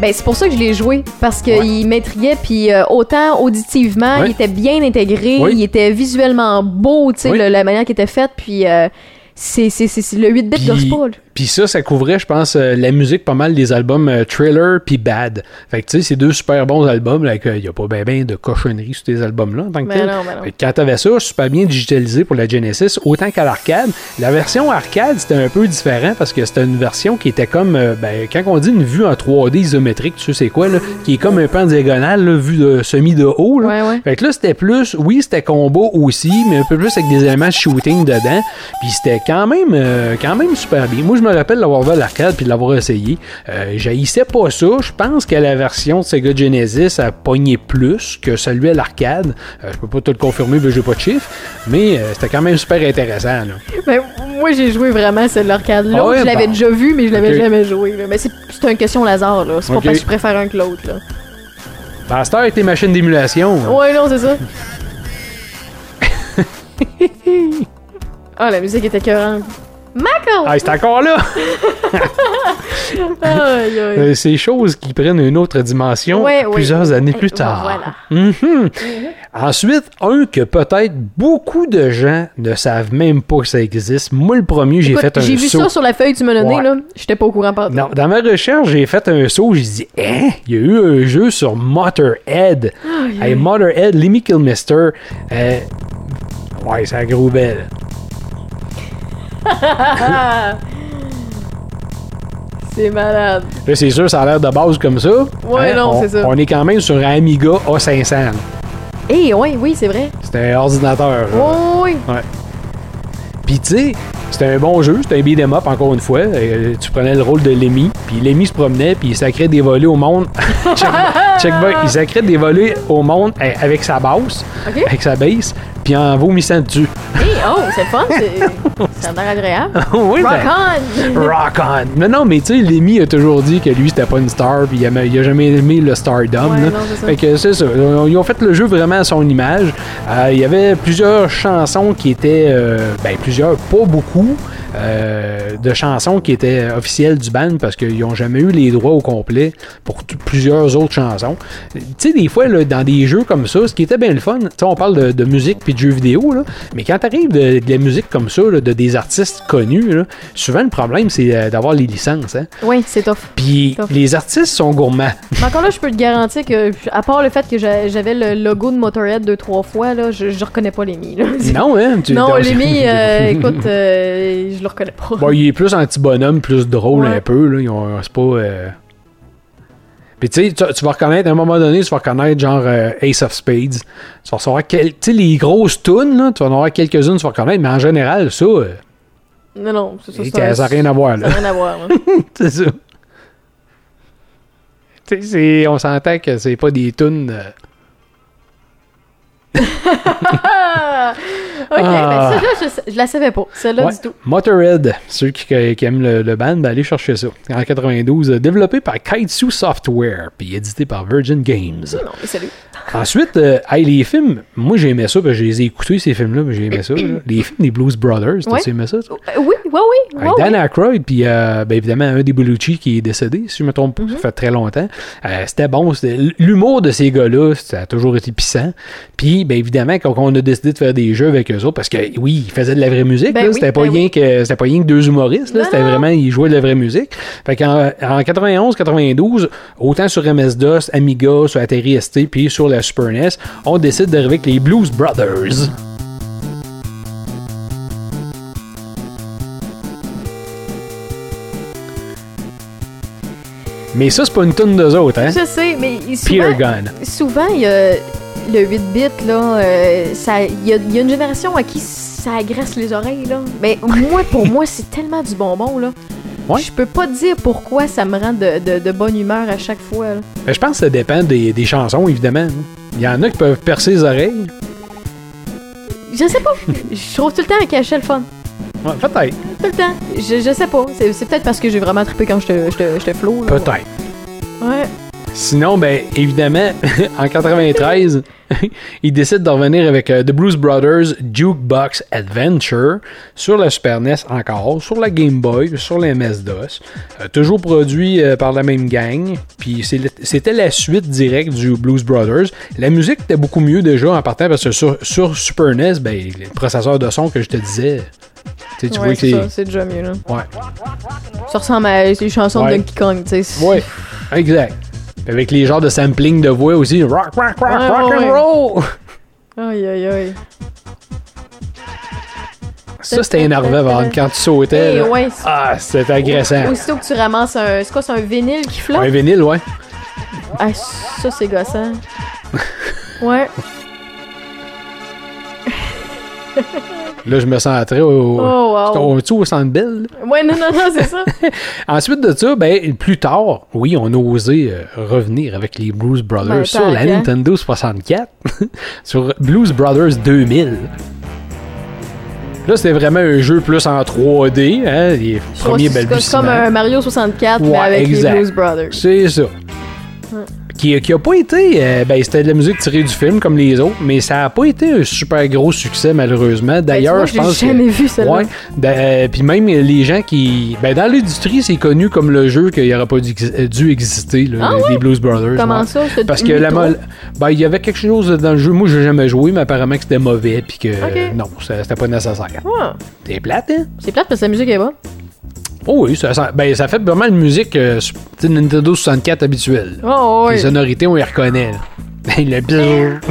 D: Ben, c'est pour ça que je l'ai joué. Parce
E: Ouais.
D: qu'il m'intriguait. Puis euh, autant auditivement,
E: Ouais.
D: il était bien intégré. Il était visuellement beau, tu sais, la manière qu'il était faite. Puis euh, c'est, c'est, c'est, le 8 bits
E: Puis-
D: gosse pas.
E: Puis ça, ça couvrait, je pense, euh, la musique pas mal des albums euh, Thriller puis Bad. Fait que tu sais, c'est deux super bons albums. Là, il y a pas ben ben de cochonneries sur ces albums-là en tant que
D: Ben
E: tel.
D: non, ben non.
E: Fait que quand t'avais ça, super bien digitalisé pour la Genesis, autant qu'à l'arcade. La version arcade, c'était un peu différent parce que c'était une version qui était comme, euh, ben, quand on dit une vue en 3D isométrique, tu sais c'est quoi, là, qui est comme un peu en diagonale, là, vue de semi de haut. Là.
D: Ouais, ouais.
E: Fait que là, c'était plus, oui, c'était combat aussi, mais un peu plus avec des éléments de shooting dedans. Puis c'était quand même, euh, quand même super bien. Moi, je me rappelle l'avoir vu à l'arcade puis de l'avoir essayé. Euh, J'haïssais pas ça. Je pense que la version de Sega Genesis a pogné plus que celui à l'arcade. Euh, je peux pas te le confirmer, mais j'ai pas de chiffre. Mais euh, c'était quand même super intéressant. Là.
D: Ben, moi, j'ai joué vraiment à celle l'arcade. L'autre,
E: Ah ouais,
D: je l'avais
E: bon.
D: déjà vu, mais je l'avais jamais joué. là. Mais c'est une question là. C'est pas
E: Ok.
D: parce que je préfère un que l'autre,
E: avec tes machines d'émulation.
D: Ouais, non, c'est ça. <laughs> Ah, la musique était écœurante. Michael!
E: Ah, c'est encore là! <laughs> Euh, ces choses qui prennent une autre dimension
D: Ouais, ouais.
E: plusieurs années plus tard.
D: voilà.
E: Mhm. Ensuite, un que peut-être beaucoup de gens ne savent même pas que ça existe. Moi, le premier, j'ai fait un
D: J'ai vu
E: saut.
D: ça sur la feuille que tu m'as donnée,
E: Ouais.
D: là. J'étais pas au courant par
E: Non, dans ma recherche, j'ai fait un saut. J'ai dit, hein, il y a eu un jeu sur Motorhead. Hey, Motorhead, Lemmy Kilmister. Euh, ouais, c'est un gros belle. <laughs>
D: C'est malade.
E: Là, c'est sûr, ça a l'air de base comme ça.
D: Ouais, non,
E: on,
D: c'est ça.
E: On est quand même sur un Amiga A500. là.
D: Eh, ouais, oui, c'est vrai.
E: C'est un ordinateur. là.
D: Oh, oui.
E: Ouais. Puis tu sais, c'était un bon jeu, c'était un beat'em up encore une fois. Euh, tu prenais le rôle de Lemmy, puis Lemmy se promenait, puis il sacrait des volets au monde. <laughs> check, il sacrait des volets au monde eh, avec sa basse, <laughs>
D: OK.
E: avec sa basse, puis en vomissant dessus.
D: Eh, oh, c'est fun. c'est- Ça a l'air agréable. <laughs>
E: oui,
D: Rock
E: ben,
D: on!
E: Rock on! Non, non, mais tu sais, Lemmy a toujours dit que lui, c'était pas une star, puis il a, il a jamais aimé le stardom.
D: Ouais,
E: là.
D: non, c'est ça.
E: Fait que c'est ça. Ils ont fait le jeu vraiment à son image. Euh, il y avait plusieurs chansons qui étaient. euh, ben, plusieurs, pas beaucoup. Euh, de chansons qui étaient officielles du band parce qu'ils n'ont jamais eu les droits au complet pour plusieurs autres chansons. Tu sais, des fois, là, dans des jeux comme ça, ce qui était bien le fun, tu sais, on parle de, de musique puis de jeux vidéo, là, mais quand t'arrives de, de la musique comme ça, là, de des artistes connus, là, souvent le problème, c'est euh, d'avoir les licences. Hein?
D: Oui, c'est tough.
E: Puis les artistes sont gourmands.
D: Mais encore là, je peux te garantir que, à part le fait que j'a- j'avais le logo de Motorhead deux, trois fois, là, je, je reconnais pas Lemmy. Là.
E: non, hein? tu-
D: Non,
E: dans-
D: Lemmy, <laughs> euh, écoute, euh, je le reconnais pas.
E: Bon, il est plus anti-bonhomme, plus drôle
D: Ouais.
E: un peu. Là. Ont- C'est pas. euh, Puis tu sais, tu vas reconnaître, à un moment donné, tu vas reconnaître genre euh, Ace of Spades. Tu vas recevoir quel... tu sais, les grosses tunes, là, tu vas en avoir quelques-unes, tu vas reconnaître, mais en général, ça, euh,
D: Non, non, c'est ça.
E: ça n'a rien à voir.
D: Ça
E: Là.
D: n'a rien à voir. <laughs>
E: c'est ça. Tu sais, c'est- on s'entend que c'est pas des tunes. euh! <laughs>
D: ok,
E: Ah.
D: mais celle-là, je, je la savais pas. Celle-là
E: Ouais.
D: du tout.
E: Motorhead, ceux qui, qui aiment le, le band, ben allez chercher ça. En 92, euh, développé par Kaitsu Software, puis édité par Virgin Games.
D: Non, mais salut.
E: Ensuite, euh, hey, les films, moi j'aimais ça, parce que je les ai écoutés ces films-là, mais j'aimais ça. là. Les films des Blues Brothers,
D: Ouais.
E: tu aimais ça? toi?
D: Euh, oui, oui, oui.
E: Avec Dan
D: oui.
E: Aykroyd, puis euh, ben, évidemment un des Bellucci qui est décédé, si je me trompe pas,
D: Mhm.
E: ça fait très longtemps. Euh, c'était bon, c'était- l'humour de ces gars-là, ça a toujours été puissant. Puis, ben évidemment, quand on a décidé de faire des jeux avec eux autres, parce que oui, ils faisaient de la vraie musique,
D: Ben
E: là,
D: oui,
E: c'était pas
D: ben
E: rien
D: oui.
E: que c'était pas rien que deux humoristes, là,
D: Non,
E: c'était
D: non.
E: vraiment ils jouaient de la vraie musique. Fait qu'en en 91, 92, autant sur MS-DOS, Amiga, sur Atari ST, puis sur la Super NES, on décide d'arriver avec les Blues Brothers. Mais ça, c'est pas une tonne d'eux autres, hein?
D: Je sais, mais souvent, souvent il y a le 8 bits là, euh, il y, y a une génération à qui ça agresse les oreilles là. Mais moi, pour <laughs> moi, c'est tellement du bonbon là.
E: Ouais.
D: Je peux pas te dire pourquoi ça me rend de, de- de bonne humeur à chaque fois. là.
E: Ben, je pense que ça dépend des, des chansons, évidemment. Il y en a qui peuvent percer les oreilles.
D: Je sais pas. Je trouve tout le temps à cacher le fun.
E: Ouais, peut-être.
D: Tout le temps. Je, je sais pas. C'est, c'est peut-être parce que j'ai vraiment trippé quand j'étais, j'étais, j'étais flow. là.
E: Peut-être.
D: Ouais.
E: Sinon, ben, évidemment, <laughs> en 93, ils décident de revenir avec euh, The Blues Brothers Jukebox Adventure sur la Super NES encore, sur la Game Boy, sur la MS-DOS. Euh, toujours produit euh, par la même gang. Puis c'était la suite directe du Blues Brothers. La musique était beaucoup mieux déjà en partant parce que sur, sur Super NES, ben, le processeur de son que je te disais, Tu
D: Ouais,
E: vois que
D: c'est
E: c'est.
D: déjà mieux, là.
E: Ouais.
D: Ça ressemble à les chansons
E: Ouais.
D: de Donkey Kong, tu sais.
E: Ouais, exact. Avec les genres de sampling de voix aussi. Rock, rock, rock,
D: Ouais,
E: rock
D: ouais,
E: and roll!
D: Aïe, aïe, aïe.
E: Ça, c'était énervant, Van, quand tu sautais.
D: Eh,
E: là.
D: ouais, c'est-
E: Ah, c'était agressant.
D: Aussitôt que tu ramasses un. C'est quoi, c'est un vinyle qui flotte?
E: Un vinyle, ouais.
D: Ah, ça, c'est gossant. ouais. <laughs>
E: Là, je me sens très au.
D: Oh, wow.
E: Tu au centre belle. là.
D: Ouais, non, non, non, c'est ça. <laughs>
E: Ensuite de ça, ben, plus tard, oui, on a osé euh, revenir avec les Blues Brothers
D: Ben,
E: sur la. Nintendo 64, <laughs> sur Blues Brothers 2000. Là, c'était vraiment un jeu plus en 3D, hein, les premiers
D: C'est- c'est comme un Mario 64, mais
E: Ouais,
D: avec
E: exact.
D: les Blues Brothers.
E: C'est ça. Qui, qui a pas été. euh, ben, c'était de la musique tirée du film comme les autres, mais ça a pas été un super gros succès, malheureusement.
D: Ben,
E: D'ailleurs, je pense. que-
D: jamais vu celle-là.
E: Ouais. Da- euh, Puis même les gens qui. Ben, dans l'industrie, c'est connu comme le jeu qu'il aurait pas dû, euh, dû exister, là,
D: Ah
E: les Blues Brothers.
D: Comment
E: ouais.
D: ça? C'est
E: Parce que la. Ben, il y avait quelque chose dans le jeu. Moi, j'ai jamais joué, mais apparemment que c'était mauvais, puis que.
D: Ok.
E: non, ça- c'était pas nécessaire.
D: Ouais.
E: T'es plate, hein?
D: C'est plate parce que la musique est bonne.
E: Oh oui, ça, ça- ben, ça fait vraiment une musique euh, Nintendo 64 habituelle.
D: Oh,
E: Les
D: ouais.
E: sonorités, on les reconnaît. Ben, le bzzz. <laughs>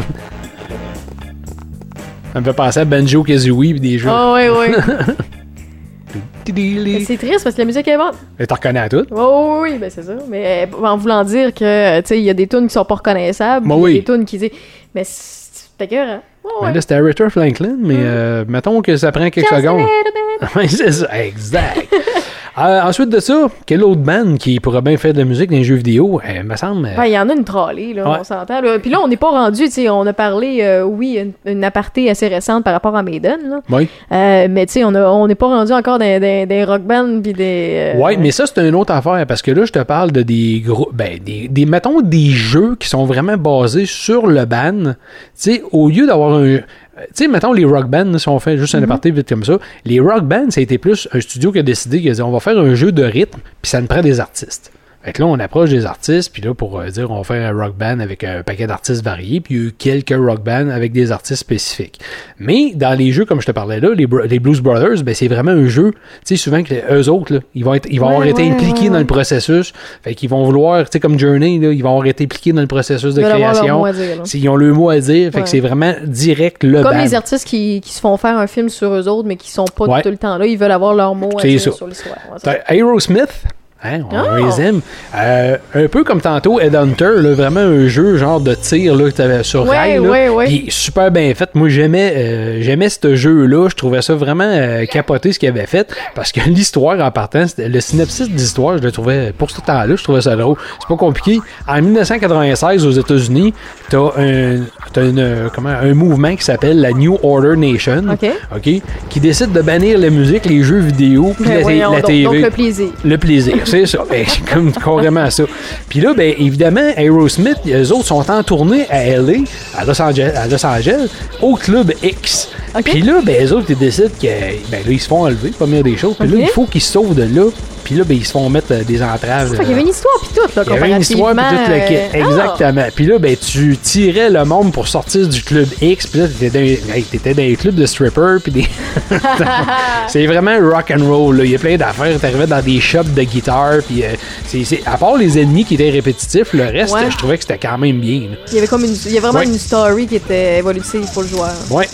E: Ça me fait penser à Banjo Kazooie pis des jeux.
D: Oh, ouais. <laughs>
E: Tidili.
D: c'est triste parce que la musique est bonne.
E: Mais t'en reconnais à tout.
D: Oh, oui, ben c'est ça. Mais euh, en voulant dire que, tu sais, il y a des tunes qui sont pas reconnaissables.
E: Ben
D: y a
E: oui.
D: des tunes qui disent. Mais c'est cœur, hein? Oh,
E: Ben là, c'était Aretha Franklin, mais euh, mettons que ça prend quelques
D: Just
E: secondes. <laughs> Oui, c'est ça, exact. Euh, ensuite de ça, quelle autre band qui pourrait bien faire de la musique dans les jeux vidéo? Euh, me semble. euh,
D: Ben, il y en a une trolley, là,
E: Ouais.
D: on s'entend. Puis là, on n'est pas rendu, tu sais, on a parlé, euh, oui, une, une aparté assez récente par rapport à Maiden, là.
E: Oui.
D: Mais tu sais, on n'est pas rendu encore dans des, des rock bands puis des.
E: Ouais, mais ça, c'est une autre affaire parce que là, je te parle de des gros. Ben, des, des. Mettons des jeux qui sont vraiment basés sur le ban. Tu sais, au lieu d'avoir un. Euh, Tu sais, mettons les rock bands, si on fait juste un aparté vite comme ça, les rock bands, ça a été plus un studio qui a décidé qu'il a dit on va faire un jeu de rythme, puis ça nous prend des artistes. Fait que là, on approche des artistes, puis là, pour euh, dire on va faire un rock band avec un paquet d'artistes variés, puis il y a eu quelques rock bands avec des artistes spécifiques. Mais dans les jeux, comme je te parlais là, les, les Blues Brothers, ben, c'est vraiment un jeu, tu sais, souvent que eux autres, là, ils vont, être, ils vont
D: Ouais,
E: avoir été impliqués
D: ouais,
E: dans le processus. Fait qu'ils vont vouloir, tu sais, comme Journey, là, ils vont avoir été impliqués dans le processus de
D: Ils
E: création.
D: mot à dire,
E: Ils ont le mot à dire, fait que c'est vraiment direct le
D: Comme
E: band.
D: les artistes qui, qui se font faire un film sur eux autres, mais qui sont pas tout le temps là, ils veulent avoir leur mot à dire
E: ça.
D: sur l'histoire.
E: Aerosmith. Hein, on
D: Ah!
E: les aime. Euh, un peu comme tantôt Headhunter, là, vraiment un jeu genre de tir là, que t'avais sur
D: Ouais,
E: rail. là.
D: ouais, ouais.
E: Super bien fait. Moi j'aimais euh, j'aimais ce jeu-là. Je trouvais ça vraiment euh, capoté ce qu'il avait fait. Parce que <laughs> l'histoire en partant, le synopsis de l'histoire, je le trouvais, pour ce temps-là, je trouvais ça drôle. C'est pas compliqué. En 1996 aux États-Unis, t'as un, t'as une, comment, un mouvement qui s'appelle la New Order Nation.
D: OK.
E: OK, qui décide de bannir la musique, les jeux vidéo, puis
D: Ben
E: la, la
D: donc,
E: TV.
D: donc le plaisir.
E: Le plaisir, c'est ça. Ben, c'est <laughs> comme carrément ça. Puis là, ben, évidemment, Aerosmith, eux autres sont en tournée à LA, à Los Angeles, à Los Angeles au Club X. Puis là, ben, eux autres, ils décident que, ben, là, ils se font enlever, première des choses. Puis là, il faut qu'ils se sauvent de là. Puis là, ben, ils se font mettre euh, des entraves.
D: Qu'il y avait une histoire puis tout, là,
E: Il y avait une histoire puis tout le kit.
D: comparativement, euh,
E: Exactement. Puis là, ben, tu tirais le monde pour sortir du club X. Puis là, t'étais dans, hey, t'étais dans les clubs de strippers. Puis des. <laughs> c'est vraiment rock and roll. là. Il y a plein d'affaires. T'arrivais dans des shops de guitare. Puis euh, c'est, c'est- à part les ennemis qui étaient répétitifs, le reste,
D: Ouais.
E: je trouvais que c'était quand même bien. là.
D: Il y avait comme une, il y a vraiment
E: Ouais.
D: une story qui était évolutive pour le joueur.
E: Ouais.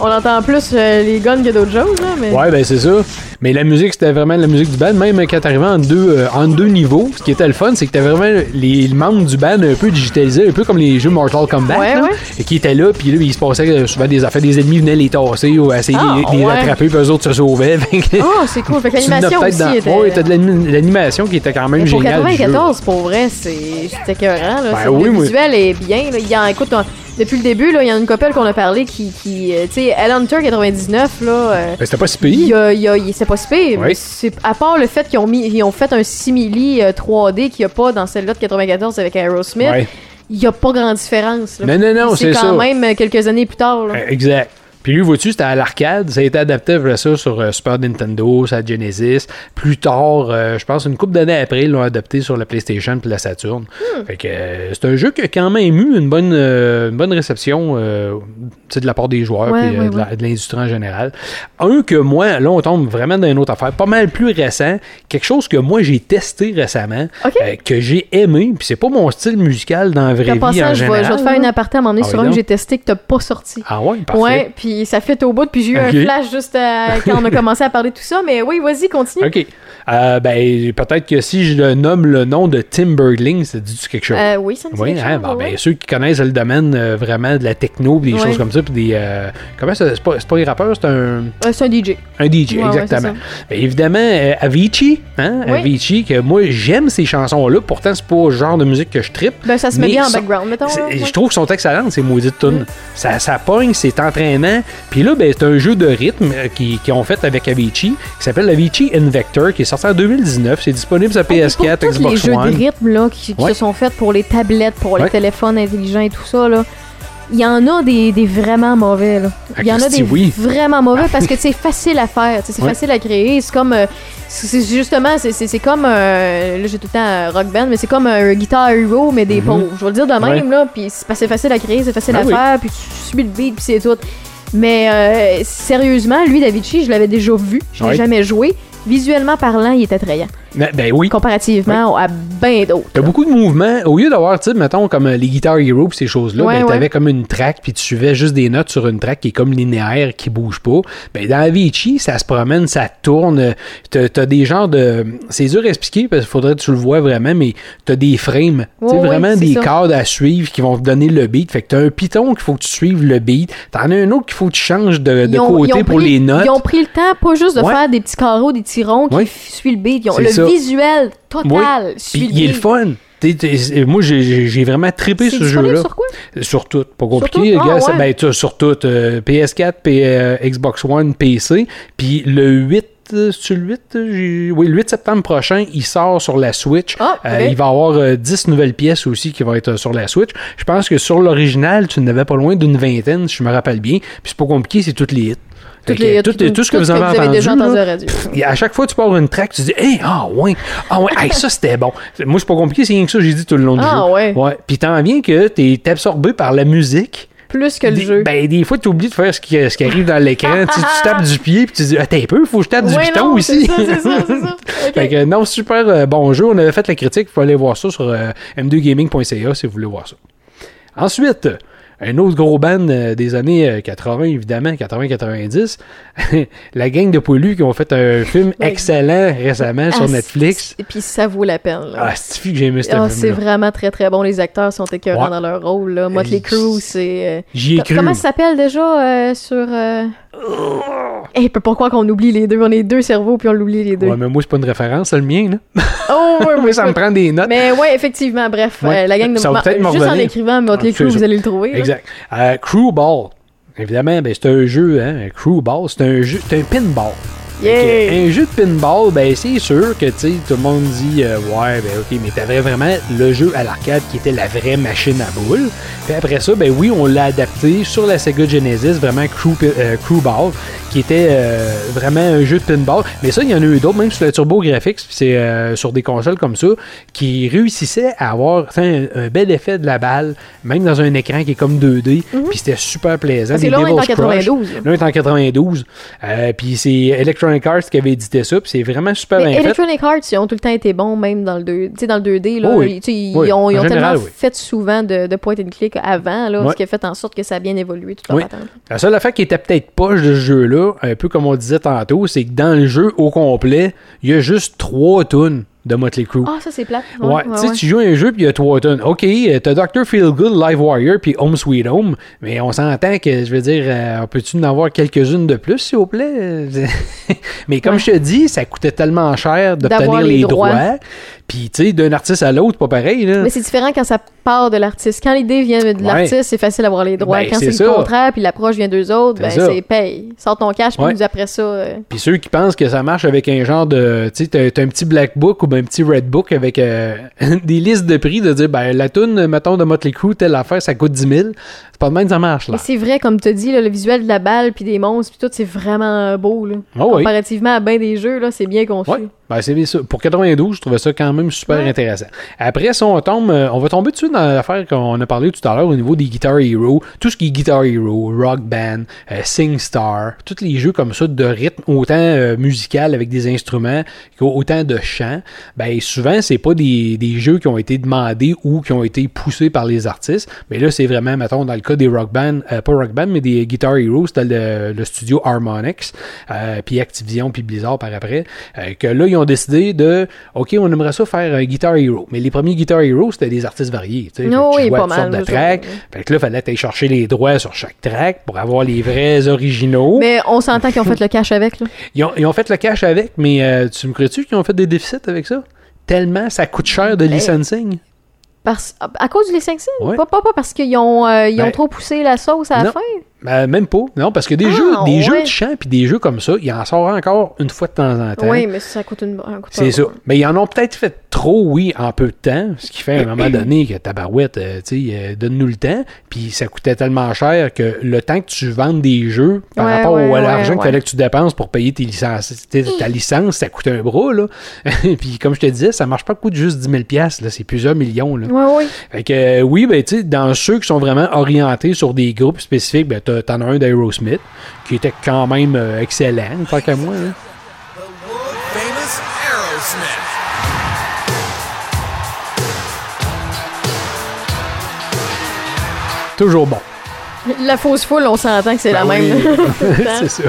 D: On entend plus euh, les guns que d'autres choses, là, mais.
E: Ouais, ben c'est ça. Mais la musique, c'était vraiment la musique du band. Même quand t'arrivais en deux, euh, en deux niveaux, ce qui était le fun, c'est que t'avais vraiment les membres du band un peu digitalisés, un peu comme les jeux Mortal Kombat,
D: Ouais,
E: là,
D: ouais.
E: et qui étaient là, puis là, il se passait euh, souvent des affaires, des ennemis venaient les tasser ou essayer
D: Ah,
E: de les, les
D: ouais.
E: attraper, puis eux autres se sauvaient. <laughs> Fait que
D: Ah, c'est cool. Fait que
E: tu l'as
D: l'animation
E: peut-être
D: aussi
E: dans-
D: était.
E: Ouais, t'as de l'ani- l'animation qui était quand même
D: Mais pour
E: géniale. du jeu.
D: 94, pour vrai, c'est c'était écœurant. Là.
E: Ben
D: C'est-
E: oui,
D: le
E: moi-
D: visuel est bien. Là. Il y a, écoute, on- depuis le début, là, il y a une couple qu'on a parlé qui. qui euh, tu sais, Hunter 99, là. euh,
E: Ben, c'était pas si pire.
D: c'est pas si pire, c'est- à part le fait qu'ils ont, mis, ils ont fait un simili euh, 3D qu'il n'y a pas dans celle-là de 94 avec Aerosmith, il n'y a pas grande différence. là.
E: Non, non, non, c'est
D: quand
E: ça.
D: même euh, quelques années plus tard. là.
E: Euh, Exact. Puis lui, vois-tu, c'était à l'arcade. Ça a été adapté après ça sur euh, Super Nintendo, sur la Genesis. Plus tard, euh, je pense une couple d'années après, ils l'ont adapté sur la PlayStation puis la Saturn.
D: Hmm.
E: Fait que euh, c'est un jeu qui a quand même eu une bonne, une bonne réception de la part des joueurs
D: Ouais,
E: puis
D: ouais,
E: de l'industrie en général. Un que moi, là, on tombe vraiment dans une autre affaire, pas mal plus récent, quelque chose que moi j'ai testé récemment,
D: Ok.
E: euh, que j'ai aimé, puis c'est pas mon style musical dans la vraie vie
D: passant,
E: en
D: je,
E: général.
D: vais, je vais te faire une aparté à un moment donné
E: Ah
D: sur un que j'ai testé que t'as pas sorti.
E: Ah ouais, parfait.
D: Ouais, puis ça fait au bout, puis j'ai eu un flash juste à- quand on a <laughs> commencé à parler de tout ça, mais oui, vas-y, continue.
E: OK. Euh, ben, peut-être que si je le nomme le nom de Tim Bergling, ça dit quelque chose?
D: Euh, oui, ça me dit
E: oui,
D: quelque
E: hein,
D: chose,
E: bon,
D: ouais.
E: ben, ceux qui connaissent le domaine euh, vraiment de la techno, des
D: Ouais.
E: choses comme ça, puis des. euh, comment ça. C'est pas, c'est pas les rappeurs, c'est un,
D: Euh, c'est un DJ.
E: un DJ,
D: Ouais,
E: exactement. Ben, évidemment, euh, Avicii, hein. Avicii, que moi j'aime ces chansons-là, pourtant c'est pas le genre de musique que je trippe.
D: Ben, ça se met bien en background, mettons.
E: Je trouve qu'ils sont excellentes, ces maudites tunes. Ça, ça pogne, c'est entraînant. Puis là, ben, c'est un jeu de rythme euh, qui- qu'ils ont fait avec Avicii, qui s'appelle Avicii Invector, qui est sorti en 2019. C'est disponible sur
D: Hey,
E: PS4,
D: pour tous
E: Xbox
D: les jeux
E: One.
D: de rythme là, qui, qui
E: Ouais.
D: se sont faits pour les tablettes, pour les
E: Ouais.
D: téléphones intelligents et tout ça, là, il y en a des, des vraiment mauvais. là.
E: Ah,
D: Il y en a des
E: oui.
D: vraiment mauvais parce que c'est facile à faire, c'est facile à créer. C'est comme. euh, c'est justement, c'est- comme. euh, là, j'ai tout le temps un rock band, mais c'est comme un Guitar Hero, mais des pauvres. Je vais le dire de même.
E: Ouais.
D: là. Puis c'est facile à créer, c'est facile
E: Ah
D: à
E: oui.
D: faire, puis tu suis le beat, puis c'est tout. Mais euh, sérieusement, lui, Davici, je l'avais déjà vu. Je l'ai jamais joué. Visuellement parlant, il est attrayant.
E: Ben, ben oui.
D: Comparativement à ben d'autres.
E: T'as beaucoup de mouvements. Au lieu d'avoir, tu sais, mettons, comme euh, les Guitar Hero pis ces choses-là,
D: Ouais,
E: ben, t'avais
D: ouais.
E: comme une track puis tu suivais juste des notes sur une track qui est comme linéaire, qui bouge pas. Ben, dans Avicii, ça se promène, ça tourne. T'as, t'as des genres de... C'est dur à expliquer parce qu'il faudrait que tu le vois vraiment, mais t'as des frames. tu sais,
D: Ouais, ouais,
E: vraiment des
D: ça.
E: cadres à suivre qui vont te donner le beat. Fait que t'as un piton qu'il faut que tu suives le beat. T'en as un autre qu'il faut que tu changes de, de
D: ont-
E: côté pour
D: pris-
E: les notes.
D: Ils ont pris le temps, pas juste de
E: Ouais.
D: faire des petits carreaux, des petits ronds qui
E: Ouais.
D: suivent le beat. Ils ont le
E: ça.
D: Visuel total
E: Puis il est le fun. Moi, j'ai- vraiment trippé
D: C'est
E: ce jeu-là.
D: sur quoi?
E: Sur tout, pas compliqué. les
D: Ah,
E: gars, ça-
D: ouais.
E: ben, sur tout, euh, PS4, P- euh, Xbox One, PC. Puis le 8, euh, c'est le 8, euh, j'ai- oui, le 8 septembre prochain, il sort sur la Switch.
D: Ah,
E: Euh,
D: ok.
E: il va y avoir euh, 10 nouvelles pièces aussi qui vont être euh, sur la Switch. Je pense que sur l'original, tu n'avais pas loin d'une vingtaine, si je me rappelle bien. Puis c'est pas compliqué, c'est toutes les hits.
D: Toutes
E: Fait que
D: les-
E: tout,
D: tout-
E: tout ce que
D: tout
E: vous avez entendu.
D: déjà entendu
E: là,
D: radio.
E: et à chaque fois que tu pars une track, tu dis Hey, ah ouais, ah ouais, hey, ça c'était bon. Moi, c'est pas compliqué, c'est rien que ça, j'ai dit tout le long du
D: Ah,
E: jeu.
D: ouais.
E: Ouais. Puis t'en viens que t'es absorbé par la musique.
D: Plus que le
E: Des-
D: jeu.
E: Ben, des fois, tu oublies de faire ce qui, ce qui arrive dans l'écran. <laughs> tu, tapes du pied, puis tu dis Attends un peu, faut que je tape du piton
D: non,
E: aussi.
D: c'est ça, c'est ça, ça. <laughs>
E: Fait que, non, super euh, bon jeu. On avait fait la critique. Vous pouvez aller voir ça sur euh, m2gaming.ca si vous voulez voir ça. Ensuite, un autre gros band euh, des années euh, 80, évidemment, 80-90. <laughs> la gang de poilus qui ont fait un film excellent récemment sur
D: Ah,
E: Netflix.
D: Et puis ça vaut la peine. là.
E: Ah, c'est que j'ai aimé ce
D: Ah, c'est vraiment très très bon. Les acteurs sont écœurants
E: Ouais.
D: dans leur rôle. Là. Motley
E: Euh,
D: Crue, c'est. euh,
E: J'y ai cru.
D: Comment ça s'appelle déjà euh, sur. Euh... Eh, peut pourquoi qu'on oublie les deux On est deux cerveaux puis on l'oublie les deux.
E: Ouais, mais moi, c'est pas une référence, c'est le mien. Là.
D: Oh, <laughs>
E: moi,
D: ouais,
E: ça me prend des notes.
D: Mais ouais, effectivement, bref,
E: Ouais.
D: euh, la gang de
E: Ça va peut-être
D: Juste en écrivant Motley
E: Ah,
D: Crue, vous allez le trouver.
E: Exact. Euh, Crew Ball. Évidemment, ben, c'est un jeu, hein, un Crew Ball, c'est un jeu, c'est un pinball.
D: Yeah.
E: Un jeu de pinball, ben c'est sûr que tout le monde dit euh, ouais, ben ok, mais t'avais vraiment le jeu à l'arcade qui était la vraie machine à boules. Puis après ça, ben oui, on l'a adapté sur la Sega Genesis, vraiment Crew, euh, Crew Ball, qui était euh, vraiment un jeu de pinball. Mais ça, il y en a eu d'autres, même sur la Turbo Graphics, c'est sur des consoles comme ça, qui réussissaient à avoir un, un bel effet de la balle, même dans un écran qui est comme 2D, puis c'était super plaisant.
D: Parce que
E: Des
D: là, est en
E: Devil's Crush.
D: 92. là.
E: Est en 92. Euh, puis c'est Electronic Arts qui avait édité ça. Puis c'est vraiment super
D: Mais
E: bien fait.
D: Electronic Arts, ils ont tout le temps été bons, même dans le 2, tu sais, dans le 2D. Là,
E: Oh oui.
D: Ils, ont, ils
E: en
D: ont
E: général,
D: tellement
E: oui.
D: fait souvent de, de point and click avant, là, ce qui a fait en sorte que ça a bien évolué,
E: Oui.
D: patente.
E: La seule affaire qui était peut-être poche de ce jeu-là, un peu comme on disait tantôt, c'est que dans le jeu au complet, il y a juste trois tunes de Motley Crue.
D: Ah, ça, c'est plate.
E: Ouais, tu sais, tu joues un jeu puis il y a trois tonnes. Ok, euh, t'as Dr. Feelgood, Live Warrior puis Home Sweet Home, mais on s'entend que, je veux dire, euh, peux-tu en avoir quelques-unes de plus, s'il vous plaît? <laughs> mais comme
D: Ouais.
E: je te dis, ça coûtait tellement cher d'obtenir les,
D: les
E: droits.
D: droits.
E: Puis, tu sais, d'un artiste à l'autre, pas pareil, là.
D: Mais c'est différent quand ça part de l'artiste. Quand l'idée vient de
E: Ouais.
D: l'artiste, c'est facile d'avoir les droits.
E: Ben,
D: quand
E: c'est
D: le contraire, puis l'approche vient d'eux autres, ben
E: C'est
D: paye. Sors ton cash, puis
E: Ouais.
D: nous, après ça. euh,
E: Puis ceux qui pensent que ça marche avec un genre de. Tu sais, t'as t'as un petit black book ou un petit Red Book avec euh, <laughs> des listes de prix, de dire, ben, la toune, mettons, de Motley Crue, telle affaire, ça coûte 10 000. C'est pas de même que ça marche, là.
D: C'est vrai, comme tu dit, là, le visuel de la balle, puis des monstres, puis tout, c'est vraiment beau. Là.
E: Ah oui.
D: Comparativement à bien des jeux, là, c'est bien conçu.
E: Ouais. Ben, c'est bien ça. Pour 92, je trouvais ça quand même super
D: Ouais.
E: intéressant. Après, ça, on tombe, euh, on va tomber dessus dans l'affaire qu'on a parlé tout à l'heure au niveau des Guitar Hero. Tout ce qui est Guitar Hero, Rock Band, euh, SingStar, tous les jeux comme ça de rythme, autant euh, musical avec des instruments qu'autant de chant. Ben, souvent, c'est pas des, des jeux qui ont été demandés ou qui ont été poussés par les artistes. Mais là, c'est vraiment, mettons, dans le cas des Rock Band, euh, pas Rock Band, mais des Guitar Hero, c'était le, le studio Harmonix, euh, puis Activision, puis Blizzard par après, euh, que là, ils ont décidé de, OK, on aimerait ça faire un Guitar Hero. Mais les premiers Guitar Hero, c'était des artistes variés. tu sais. Tu
D: oui, pas
E: toutes sortes de tracks. Fait que là, fallait aller chercher les droits sur chaque track pour avoir les vrais originaux.
D: Mais on s'entend qu'ils ont fait le cash avec. Là.
E: Ils, ont, ils ont fait le cash avec, mais tu me crois-tu qu'ils ont fait des déficits avec ça? Tellement ça coûte cher de licensing?
D: Parce, à cause du licensing?
E: Ouais.
D: Pas, pas, pas parce qu'ils ont, euh, ils ont
E: Ben,
D: trop poussé la sauce à la fin?
E: Ben, même pas. Non, parce que des
D: Ah,
E: jeux, des
D: ouais.
E: jeux de chant puis des jeux comme ça, il en sort encore une fois de temps en temps.
D: Oui, mais ça coûte une. un coûte
E: C'est ça. Mais ils en ont peut-être fait trop, oui, en peu de temps. Ce qui fait à un moment <coughs> donné que tabarouette, euh, tu sais, euh, donne-nous le temps. Puis ça coûtait tellement cher que le temps que tu vendes des jeux par
D: Ouais,
E: rapport
D: ouais,
E: à l'argent fallait que tu dépenses pour payer tes licences, <coughs> ta licence, ça coûtait un bras, là. <laughs> puis comme je te disais, ça marche pas coûte juste 10 000 là. C'est plusieurs millions, là.
D: Ouais, oui.
E: Fait que, euh, oui, ben, tu sais, dans ceux qui sont vraiment orientés sur des groupes spécifiques, ben, t'as- t'en as un d'Aerosmith, qui était quand même euh, excellent, tant qu'à moi,
A: Aerosmith.
E: Toujours bon.
D: La fausse foule, on s'entend que c'est la
E: Ben
D: même.
E: oui. <laughs> <laughs> C'est ça.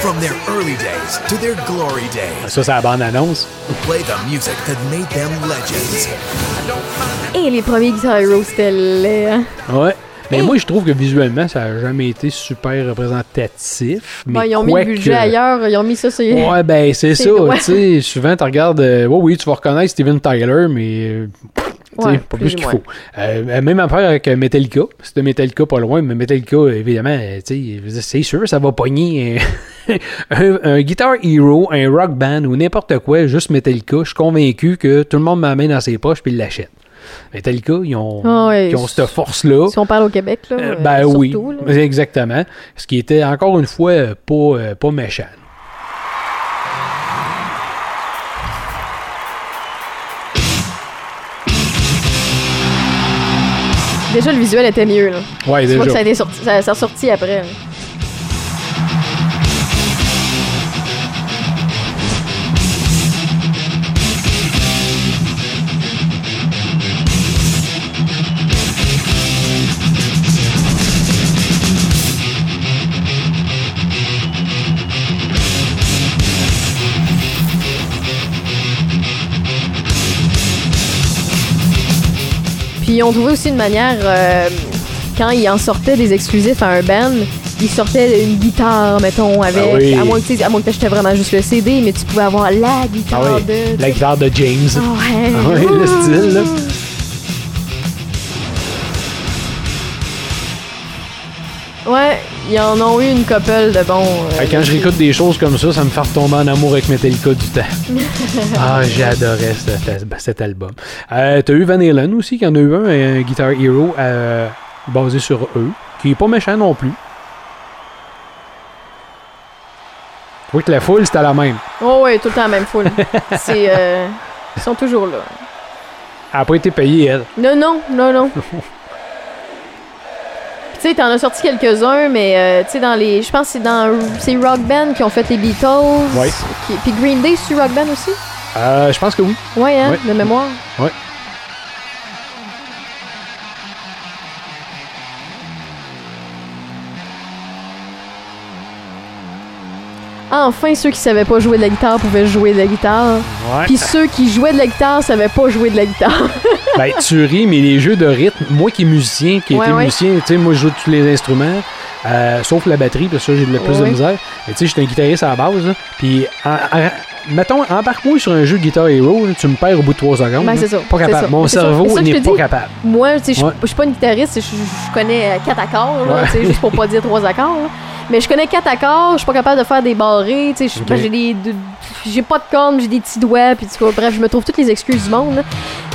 F: From their early days to their glory days,
E: Ça, c'est la bande-annonce.
F: play the music that made them legends.
D: Et les premiers Guitar Hero, c'était laid.
E: Ouais. Mais moi, je trouve que visuellement, ça n'a jamais été super représentatif. Mais
D: Bon, ils ont mis le budget ailleurs, ils ont mis ça sur.
E: Ouais, ben, c'est <laughs> ça. Tu sais, souvent, tu regardes. euh, ouais, oui, tu vas reconnaître Steven Tyler, mais. euh,
D: Ouais,
E: pas
D: plus
E: qu'il faut. Euh, même affaire avec euh, Metallica. C'était Metallica pas loin, mais Metallica, évidemment, euh, c'est sûr, ça va pogner <laughs> un, Guitar Hero, un rock band ou n'importe quoi, juste Metallica. Je suis convaincu que tout le monde main dans ses poches puis il l'achète. Metallica, ils ont,
D: Ah
E: ils ont cette force-là.
D: Si on parle au Québec, là.
E: Euh,
D: euh,
E: ben oui,
D: surtout, là.
E: exactement. Ce qui était encore une fois euh, pas, euh, pas méchant.
D: Déjà, le visuel était mieux, là.
E: Ouais,
D: vois que
E: déjà.
D: ça a, été sorti, ça, ça sorti après. là. Ils ont trouvé aussi une manière, euh, quand ils en sortaient des exclusifs à un band, ils sortaient une guitare, mettons, avec.
E: Ah oui.
D: À moins que à moins que t'achetais vraiment juste le CD, mais tu pouvais avoir la
E: Ah
D: guitare
E: oui,
D: de.
E: la guitare de James.
D: Ah ouais.
E: Ah ouais, le style, là.
D: Ouais, ils en ont eu une couple de bons. euh,
E: Quand je réécoute des choses comme ça, ça me fait retomber en amour avec Metallica du temps. <laughs> ah, j'adorais cet, cet album. Euh, T'as eu Van Halen aussi, qui en a eu un, un Guitar Hero euh, basé sur eux, qui est pas méchant non plus. Vois que la foule, c'était la même.
D: Oh ouais, tout le temps la même foule. <laughs> Euh, Ils sont toujours là.
E: Elle a pas été payée, elle.
D: Non, non, non, non. <laughs> Tu sais, t'en as sorti quelques-uns, mais euh, tu sais, dans les. Je pense que c'est dans. C'est Rock Band qui ont fait les Beatles. Qui- Puis Green Day, c'est Rock Band aussi?
E: Euh, je pense que oui.
D: Ouais, hein,
E: Ouais.
D: de mémoire.
E: Ouais.
D: Enfin, ceux qui savaient pas jouer de la guitare pouvaient jouer de la guitare.
E: Ouais.
D: Puis ceux qui jouaient de la guitare savaient pas jouer de la guitare. <laughs>
E: Ben, tu ris, mais les jeux de rythme, moi qui est musicien, qui
D: Ouais,
E: était
D: ouais.
E: musicien, tu sais, moi je joue tous les instruments, euh, sauf la batterie, parce que ça, j'ai le plus de misère. Mais tu sais, j'étais un guitariste à la base. Puis, mettons, embarque-moi sur un jeu de Guitar Hero, là, tu me perds au bout de 3 secondes.
D: Ben, c'est ça,
E: Pas
D: c'est
E: capable.
D: ça.
E: Mon cerveau n'est pas
D: dis.
E: capable.
D: Moi, tu sais, je
E: Ouais.
D: suis pas une guitariste, je connais quatre accords,
E: Ouais.
D: tu sais, juste pour pas dire trois accords. là. Mais je connais quatre accords, je suis pas capable de faire des barrés, tu sais, j'ai des, de- j'ai pas de cornes, j'ai des petits doigts, puis tu vois, bref, je me trouve toutes les excuses du monde. là.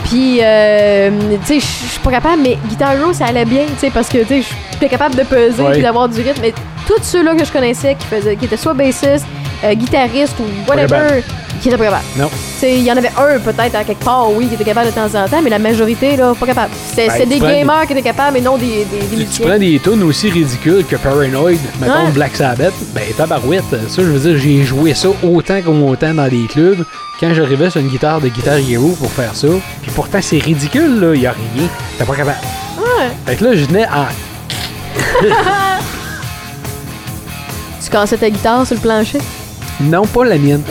D: Puis, euh, tu sais, je suis pas capable, mais Guitar Hero, ça allait bien, tu sais, parce que, tu sais, je suis capable de peser puis d'avoir du rythme. Mais tous ceux-là que je connaissais qui faisaient, qui étaient soit bassistes, euh, guitaristes ou whatever. Qui étaient pas capables.
E: Non.
D: Tu sais, il y en avait un peut-être à quelque part, oui, qui était capable de temps en temps, mais la majorité, là, pas capable. C'est
E: Ben,
D: des
E: des-
D: gamers qui étaient capables et non des, des, des
E: Tu, prends des tunes aussi ridicules que Paranoid, mettons
D: Ouais.
E: Black Sabbath, ben tabarouette, ça je veux dire, j'ai joué ça autant comme autant dans les clubs. Quand j'arrivais sur une guitare de Guitar Hero pour faire ça, puis pourtant c'est ridicule, là, y a rien, t'es pas capable.
D: Ouais.
E: Fait que là, je venais en... <laughs>
D: Tu cassais ta guitare sur le plancher?
E: Non, pas la mienne.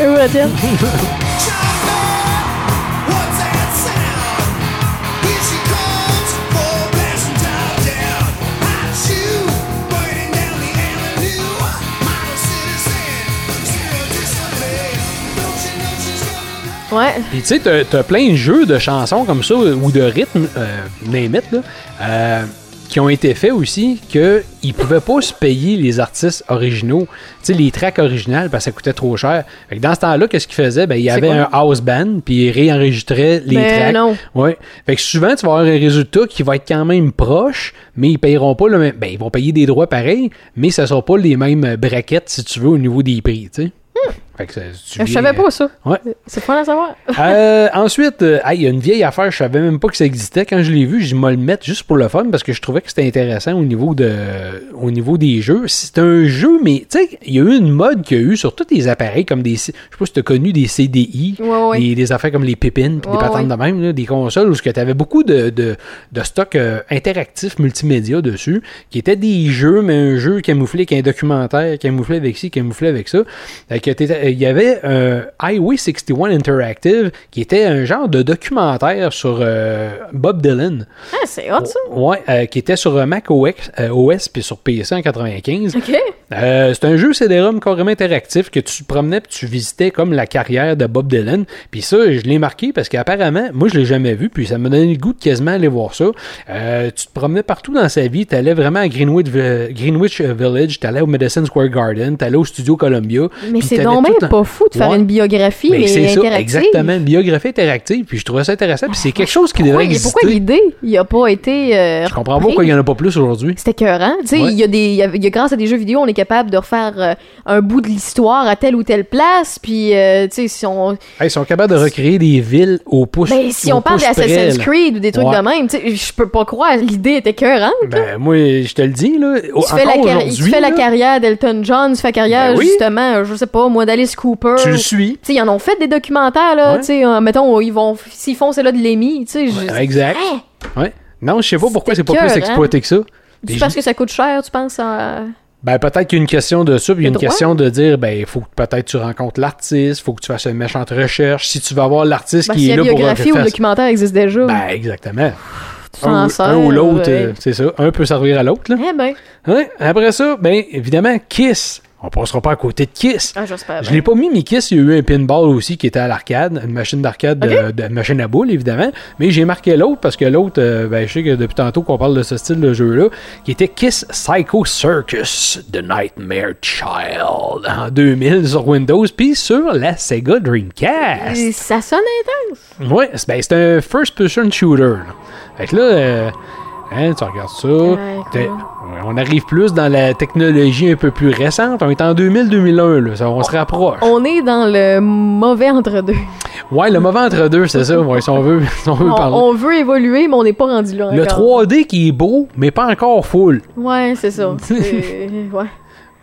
D: Ouais?
E: Puis tu sais, t'as, plein de jeux de chansons comme ça, ou de rythmes, euh, name it, là, euh, qui ont été faits aussi, qu'ils pouvaient pas se payer les artistes originaux, tu sais, les tracks originales, parce que ça coûtait trop cher. Fait que dans ce temps-là, qu'est-ce qu'ils faisaient? Ben, il y avait un house band, puis ils réenregistraient les
D: Mais
E: tracks.
D: non.
E: Ouais. Fait que souvent, tu vas avoir un résultat qui va être quand même proche, mais ils payeront pas le même. Ben, ils vont payer des droits pareils, mais ça sera pas les mêmes braquettes, si tu veux, au niveau des prix, tu sais. Fait que tu
D: Hmm. Je savais pas ça.
E: Ouais.
D: C'est fun à savoir. <laughs>
E: Euh, ensuite, euh, hey, il y a une vieille affaire, je savais même pas que ça existait. Quand je l'ai vu, je vais le mettre juste pour le fun parce que je trouvais que c'était intéressant au niveau de au niveau des jeux. C'est un jeu, mais tu sais, il y a eu une mode qu'il y a eu sur tous les appareils comme des. Je sais pas si tu as connu des CDI,
D: Ouais, ouais.
E: Des, des affaires comme les pépines,
D: Ouais,
E: des patentes de même, là, des consoles où tu avais beaucoup de, de, de stock euh, interactif multimédia dessus, qui étaient des jeux, mais un jeu camouflé avec un documentaire, camouflé avec ci, camouflé avec ça. Fait que Il y avait un Highway 61 Interactive qui était un genre de documentaire sur euh, Bob Dylan.
D: Ah, c'est hot ça.
E: Ouais, euh, qui était sur Mac OS, euh, OS puis sur PC en 95.
D: Ok.
E: Euh, c'est un jeu CD-ROM carrément interactif que tu promenais puis tu visitais comme la carrière de Bob Dylan. Puis ça, je l'ai marqué parce qu'apparemment, moi je l'ai jamais vu, puis ça m'a donné le goût de quasiment aller voir ça. Euh, tu te promenais partout dans sa vie, tu allais vraiment à Greenwich, Greenwich Village, tu allais au Madison Square Garden, tu allais au Studio Columbia.
D: Mais c'est donc
E: tout
D: pas fou de faire
E: Ouais.
D: une biographie, mais
E: c'est ça,
D: interactive.
E: exactement, une biographie interactive, puis je trouvais ça intéressant, puis c'est quelque chose qui devrait exister.
D: pourquoi l'idée, il a pas été. euh,
E: Je comprends pas pourquoi il y en a pas plus aujourd'hui.
D: C'était écœurant. Tu sais,
E: Ouais.
D: il y a des, il y a- y a- grâce à des jeux vidéo, on est capable de refaire euh, un bout de l'histoire à telle ou telle place. Puis, euh, tu sais, si on,
E: Hey, ils sont capables de recréer des villes au pouce.
D: ben, si on parle d'Assassin's. Creed ou des trucs
E: Ouais.
D: de même, tu sais, je peux pas croire. L'idée était écœurante.
E: Ben, moi, je te le dis, là.
D: Tu fais, la, carrière d'Elton John, tu fais la carrière,
E: Ben
D: justement, je sais pas, moi, Cooper.
E: Tu le suis.
D: Tu ils en ont fait des documentaires, là.
E: Ouais.
D: Tu sais, euh, mettons, ils vont, s'ils font celle-là de Lemmy, tu sais. je-
E: Exact.
D: Hein?
E: Ouais. Non, je sais pas pourquoi c'est pas plus
D: écœurant.
E: exploité que ça.
D: Parce
E: je-
D: que ça coûte cher, tu penses? à-
E: Ben, peut-être qu'il y a une question de ça, puis il y a une
D: droit.
E: question de dire, ben, il faut que peut-être tu rencontres l'artiste, faut que tu fasses une méchante recherche. Si tu vas voir l'artiste
D: Ben,
E: qui
D: si
E: est
D: la
E: là pour
D: biographie ou le documentaire existe déjà.
E: Ben, exactement.
D: tu
E: Un, ou l'autre,
D: ouais.
E: euh, c'est ça. Un peut servir à l'autre, là.
D: Eh ben.
E: Ouais. Après ça, ben, évidemment, Kiss. On passera pas à côté de Kiss.
D: Ah, j'espère.
E: Je l'ai pas mis, mais Kiss, il y a eu un pinball aussi qui était à l'arcade, une machine d'arcade, de, de- machine à boules, évidemment. Mais j'ai marqué l'autre parce que l'autre, euh, ben, je sais que depuis tantôt qu'on parle de ce style de jeu-là, qui était Kiss Psycho Circus The Nightmare Child en 2000 sur Windows, puis sur la Sega Dreamcast.
D: Et Ça sonne intense.
E: Ouais, c'est ben, c'est un first-person shooter. Là. Fait que là, euh, hein, tu regardes ça. ouais, on arrive plus dans la technologie un peu plus récente. On est en 2000-2001, là. Ça, on se rapproche.
D: On est dans le mauvais entre-deux.
E: Ouais, le mauvais entre deux, c'est ça, ouais, si on veut, si on veut
D: On,
E: parler.
D: on veut évoluer, mais on n'est pas rendu là
E: Le
D: encore.
E: 3D qui est beau, mais pas encore full.
D: Ouais, c'est ça. <laughs> Ouais.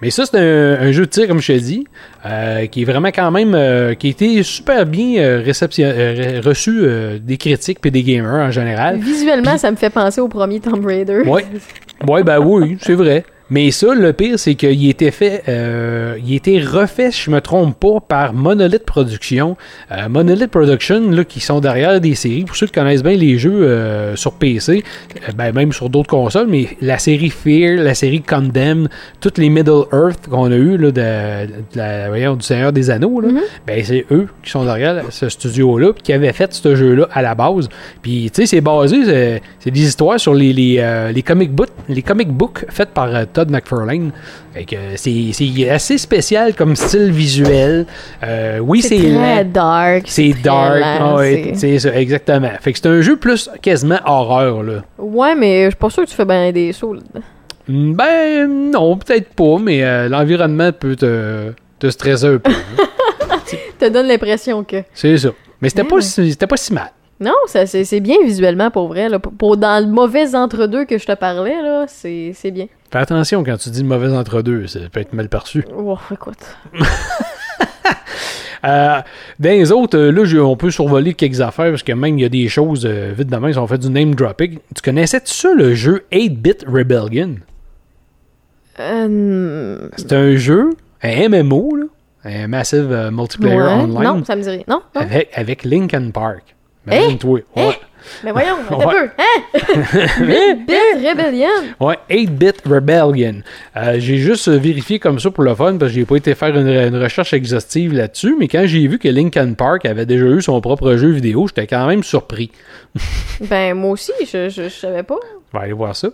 E: Mais ça, c'est un, un jeu de tir, comme je te dis, euh, qui est vraiment quand même, euh, qui a été super bien euh, réception- euh, reçu euh, des critiques et des gamers en général.
D: Visuellement, ça me fait penser au premier Tomb Raider.
E: Ouais. <laughs> Ouais, ben oui, c'est vrai. Mais ça, le pire, c'est qu'il était fait, euh, il a été refait, si je me trompe pas, par Monolith Production. Euh, Monolith Production, là, qui sont derrière des séries. Pour ceux qui connaissent bien les jeux euh, sur PC, euh, ben, même sur d'autres consoles, mais la série Fear, la série Condemn, toutes les Middle Earth qu'on a eu là, de, de la, voyons, du Seigneur des Anneaux, là, ben, c'est eux qui sont derrière ce studio-là, qui avaient fait ce jeu-là à la base. Puis, tu sais, c'est basé, c'est- des histoires sur les, les, les comic books, les comic books faites par Todd McFarlane. C'est c'est assez spécial comme style visuel. Euh, oui, c'est
D: très dark.
E: C'est
D: très
E: dark. Ah
D: c'est-
E: c'est ça, exactement. Fait que c'est un jeu plus quasiment horreur, là.
D: Ouais, mais je suis pas sûr que tu fais bien des sauts là-dedans.
E: Ben, non, peut-être pas, mais euh, l'environnement peut te, te stresser un peu. <laughs>
D: te donne l'impression que.
E: c'est ça. Mais c'était
D: Ouais,
E: pas,
D: ouais.
E: si- c'était pas si mal.
D: Non, ça, c'est, c'est bien visuellement pour vrai. Là. Pour, pour- dans le mauvais entre-deux que je te parlais, là, c'est, c'est bien.
E: Fais attention quand tu dis mauvais entre-deux, ça peut être mal perçu.
D: Oh, écoute. <laughs>
E: Euh, dans les autres, euh, là, on peut survoler quelques affaires parce que même il y a des choses euh, vite de même, si on fait du name dropping. Tu connaissais-tu ça, le jeu 8-Bit Rebellion?
D: Euh,
E: C'est un jeu, un MMO, là, un Massive Multiplayer
D: ouais.
E: Online,
D: Non, ça me dit rien. Non, non.
E: avec, avec Linkin Park. Ouais.
D: Hein? Mais voyons, <laughs>
E: Ouais.
D: un peu. Hein? <laughs> Bit Rebellion.
E: Ouais, 8-Bit Rebellion. Euh, j'ai juste euh, vérifié comme ça pour le fun parce que j'ai pas été faire une, une recherche exhaustive là-dessus, mais quand j'ai vu que Linkin Park avait déjà eu son propre jeu vidéo, j'étais quand même surpris.
D: Ben, moi aussi, je, je, je savais pas.
E: On va aller voir ça.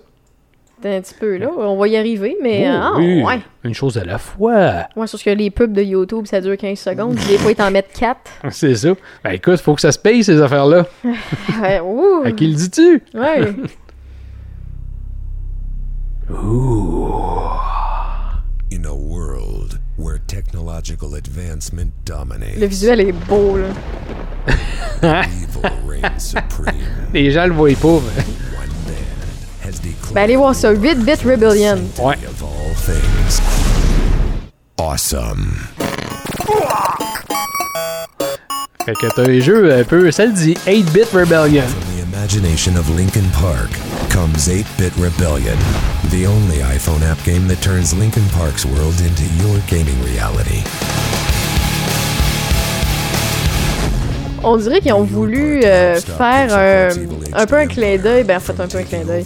D: Un petit peu là. On va y arriver, mais.
E: Oh,
D: ah,
E: oui,
D: ouais.
E: Une chose à la fois.
D: Ouais, sauf que les pubs de YouTube, ça dure 15 secondes. Des fois, ils t'en mettent 4. <laughs>
E: C'est ça. Ben écoute, faut que ça se paye ces affaires-là. <laughs>
D: Ouais, ouh.
E: À qui le dis-tu?
D: Ouais. <laughs>
F: In a world where technological advancement dominates,
D: Le visuel est beau, là.
F: evil reigns supreme.
E: Les gens le voient pas. mais-
D: Ben, allez voir ça. 8-Bit Rebellion.
E: Ouais.
F: of all things awesome.
E: Fait que t'as les jeux un peu, ça le dit, 8-Bit Rebellion.
F: From the imagination of Lincoln Park comes 8-Bit Rebellion, the only iPhone app game that turns Lincoln Park's world into your gaming reality.
D: On dirait qu'ils ont voulu euh, faire un, un peu un clin d'œil. Ben, en fait, un peu un clin d'œil.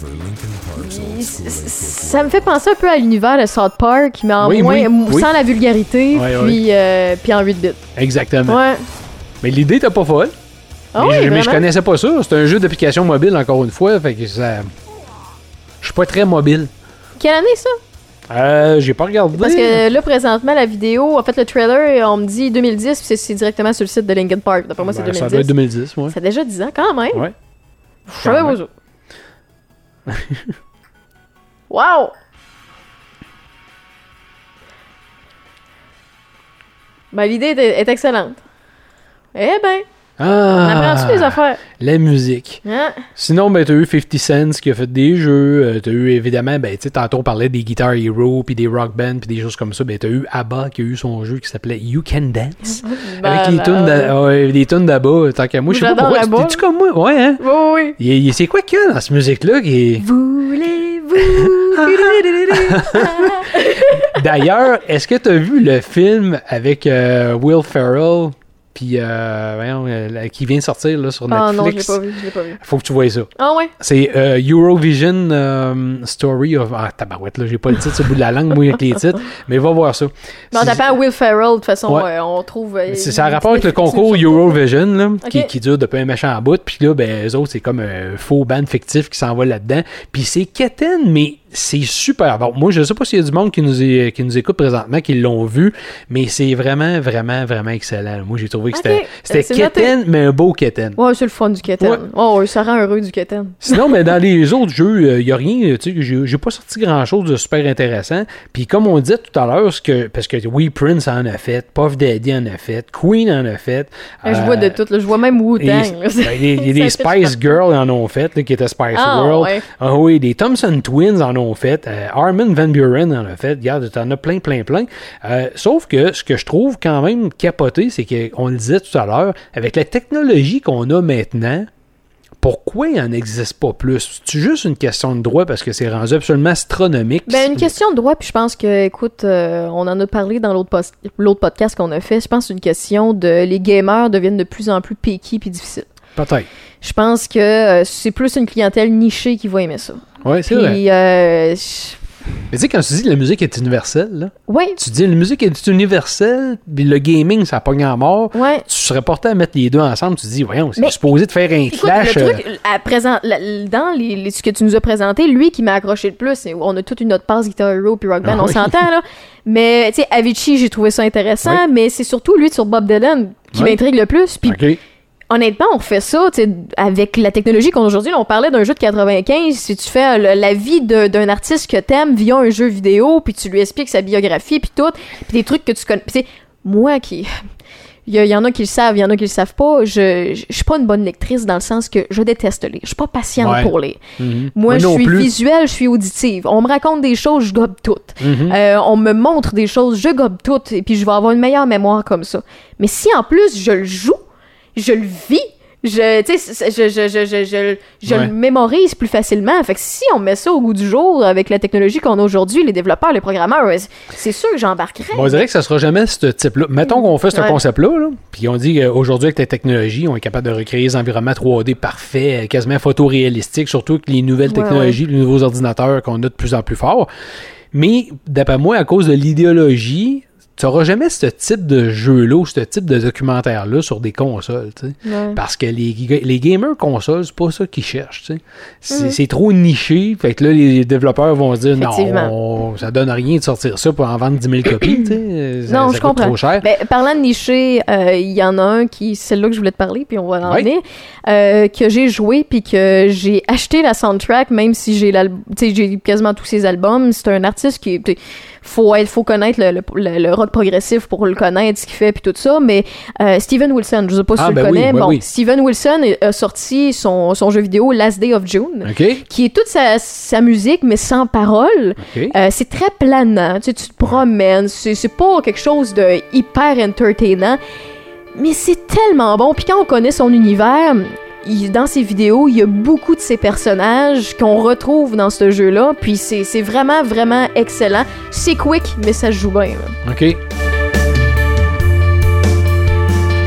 D: Ça me fait penser un peu à l'univers de South Park, mais en
E: Oui,
D: moins,
E: oui,
D: sans la vulgarité, puis, euh, puis en 8 bits.
E: Exactement.
D: Ouais.
E: Mais l'idée était pas folle.
D: Ah
E: mais, je, mais je connaissais pas ça. C'est un jeu d'application mobile, encore une fois. Fait que ça. Je suis pas très mobile.
D: Quelle année ça?
E: Euh, j'ai pas regardé.
D: Parce que là, présentement, la vidéo, en fait, le trailer, on me dit 2010, puis c'est- directement sur le site de Linkin Park. D'après moi, c'est
E: Ben,
D: 2010.
E: Ça doit être 2010, ouais.
D: Ça a déjà 10 ans, quand même.
E: Ouais.
D: Je savais pas ça. <laughs> wow! Ben, l'idée est, est excellente. Eh ben,
E: Ah,
D: les affaires?
E: la musique.
D: Hein?
E: Sinon, ben, t'as eu 50 Cent qui a fait des jeux. euh, t'as eu évidemment, ben, tu sais, tantôt on parlait des Guitar Hero, puis des Rock Band, puis des choses comme ça. Ben, t'as eu ABBA qui a eu son jeu qui s'appelait You Can Dance. <laughs>
D: Ben,
E: avec les
D: ben,
E: tunes tunes d'ABBA. Tant qu'à moi, je sais pas pourquoi. T'es-tu comme moi? Ouais, hein?
D: Oui, oui.
E: C'est quoi qu'il y a dans cette musique-là qui est...
D: Voulez-vous? <laughs>
E: D'ailleurs, est-ce que t'as vu le film avec euh, Will Ferrell? Puis euh, voyons, euh, qui vient de sortir là, sur
D: Ah non, je l'ai
E: Netflix?
D: pas vu, je l'ai pas vu.
E: Faut que tu vois ça.
D: Ah ouais?
E: C'est euh, Eurovision euh, Story of... Ah, tabarouette, là, j'ai pas le titre sur le bout de la langue, moi, avec les <laughs> titres, mais va voir ça.
D: Mais
E: C'est-
D: tapant Will Ferrell, de toute façon,
E: Ouais.
D: on trouve...
E: C'est ça a rapport avec le <laughs> concours. Eurovision, là, qui, qui dure depuis un méchant bout. Puis là, ben, eux autres, c'est comme un faux band fictif qui s'en va là-dedans. Puis c'est quétaine, mais c'est super bon. Moi, je sais pas s'il y a du monde qui nous, est- qui nous écoute présentement, qui l'ont vu, mais c'est vraiment, vraiment, vraiment excellent. Moi, j'ai trouvé que c'était
D: noté.
E: quétaine, mais un beau quétaine.
D: Ouais, c'est le fun du Keten.
E: Ouais.
D: Oh, ça rend heureux du Keten.
E: Sinon, <laughs> mais dans les autres jeux, il n'y a rien, tu sais, j'ai pas sorti grand-chose de super intéressant. Puis comme on disait tout à l'heure, que, parce que oui, Prince en a fait, Puff Daddy en a fait, Queen en a fait.
D: Je
E: euh,
D: vois de tout, là. Je vois même Wu-Tang.
E: ben, il y a <laughs> des Spice Girls en ont fait, là, qui étaient Spice
D: Ah,
E: World.
D: ouais.
E: Ah oui, des Thompson Twins en ont fait. euh, Armin Van Buren en a fait. Regarde, t'en as plein, plein, plein. Euh, sauf que ce que je trouve quand même capoté, c'est qu'on le disait tout à l'heure, avec la technologie qu'on a maintenant, pourquoi il n'en existe pas plus? C'est juste une question de droit parce que c'est rendu absolument astronomique?
D: Ben, une question de droit, puis je pense que, écoute, euh, on en a parlé dans l'autre podcast qu'on a fait. Je pense que c'est une question de. Les gamers deviennent de plus en plus piqués puis difficiles.
E: Peut-être.
D: Je pense que euh, c'est plus une clientèle nichée qui va aimer ça.
E: Oui, c'est vrai.
D: Euh,
E: Mais tu sais, quand tu dis que la musique est universelle, là,
D: Oui,
E: tu dis la musique est universelle, puis le gaming, ça pogne en mort.
D: ouais.
E: Tu serais porté à mettre les deux ensemble, tu te dis, voyons, c'est
D: Mais-
E: supposé de faire un
D: Écoute,
E: clash.
D: le
E: euh,
D: truc, à présent, la- dans les, les- ce que tu nous as présenté, lui qui m'a accroché le plus, on a toute une autre passe Guitar Hero puis Rock Band,
E: Ah
D: on
E: oui.
D: s'entend, là. Mais, tu sais, Avicii, j'ai trouvé ça intéressant,
E: Oui.
D: mais c'est surtout lui sur Bob Dylan qui
E: Oui.
D: m'intrigue le plus. Puis. Honnêtement, on fait ça, avec la technologie qu'on a aujourd'hui. On parlait d'un jeu de 95. Si tu fais euh, le- la vie d'un artiste que t'aimes via un jeu vidéo, puis tu lui expliques sa biographie, puis tout, puis des trucs que tu connais. Sais, moi qui. Il y, en a qui le savent, il y en a qui le savent pas. Je, je, je suis pas une bonne lectrice dans le sens que je déteste lire. Je suis pas patiente
E: Ouais.
D: pour lire.
E: Mhm.
D: Moi, je suis
E: plus.
D: visuelle, je suis auditive. On me raconte des choses, je gobe toutes.
E: Mhm.
D: Euh, on me montre des choses, je gobe toutes, et puis je vais avoir une meilleure mémoire comme ça. Mais si en plus je le joue, je le vis, je, je, je, je, je, je, je
E: Ouais.
D: le mémorise plus facilement. Fait que si on met ça au goût du jour avec la technologie qu'on a aujourd'hui, les développeurs, les programmeurs, c'est sûr que j'embarquerais.
E: Bon, on dirait que ça sera jamais ce type-là. Mettons qu'on fait ce
D: Ouais.
E: concept-là, là, puis on dit qu'aujourd'hui, avec la technologie, on est capable de recréer des environnements 3D parfaits, euh, quasiment photoréalistiques, surtout avec les nouvelles
D: Ouais,
E: technologies, les nouveaux ordinateurs qu'on a de plus en plus forts. Mais, d'après moi, à cause de l'idéologie, tu n'auras jamais ce type de jeu-là ou ce type de documentaire-là sur des consoles.
D: Ouais.
E: Parce que les, les gamers consoles, c'est pas ça qu'ils cherchent, sais. C'est c'est trop niché, fait que là, les développeurs vont se dire, non, on- ça donne rien de sortir ça pour en vendre 10 000 copies. Ça-
D: non,
E: ça
D: je
E: coûte
D: comprends.
E: trop cher.
D: Ben, parlant de nicher, euh, il y en a un qui, c'est là que je voulais te parler, puis on va en
E: Ouais.
D: venir, euh, que j'ai joué, puis que j'ai acheté la soundtrack, même si j'ai j'ai quasiment tous ses albums. C'est un artiste qui, sais, faut être, faut connaître le, le, le- le rock progressif pour le connaître, ce qu'il fait, puis tout ça. Mais euh, Steven Wilson, je sais pas si
E: Ah,
D: tu
E: ben
D: le
E: oui,
D: connais.
E: ben
D: bon,
E: oui.
D: Steven Wilson a sorti son, son jeu vidéo Last Day of June. Qui est toute sa, sa musique, mais sans parole.
E: OK.
D: Euh, c'est très planant, tu, sais, tu te promènes, c'est c'est pas quelque chose de hyper entertainant, mais c'est tellement bon. Puis quand on connaît son univers, il- dans ses vidéos, il y a beaucoup de ses personnages qu'on retrouve dans ce jeu-là, puis c'est vraiment, vraiment excellent. C'est quick, mais ça se joue bien. là.
E: OK.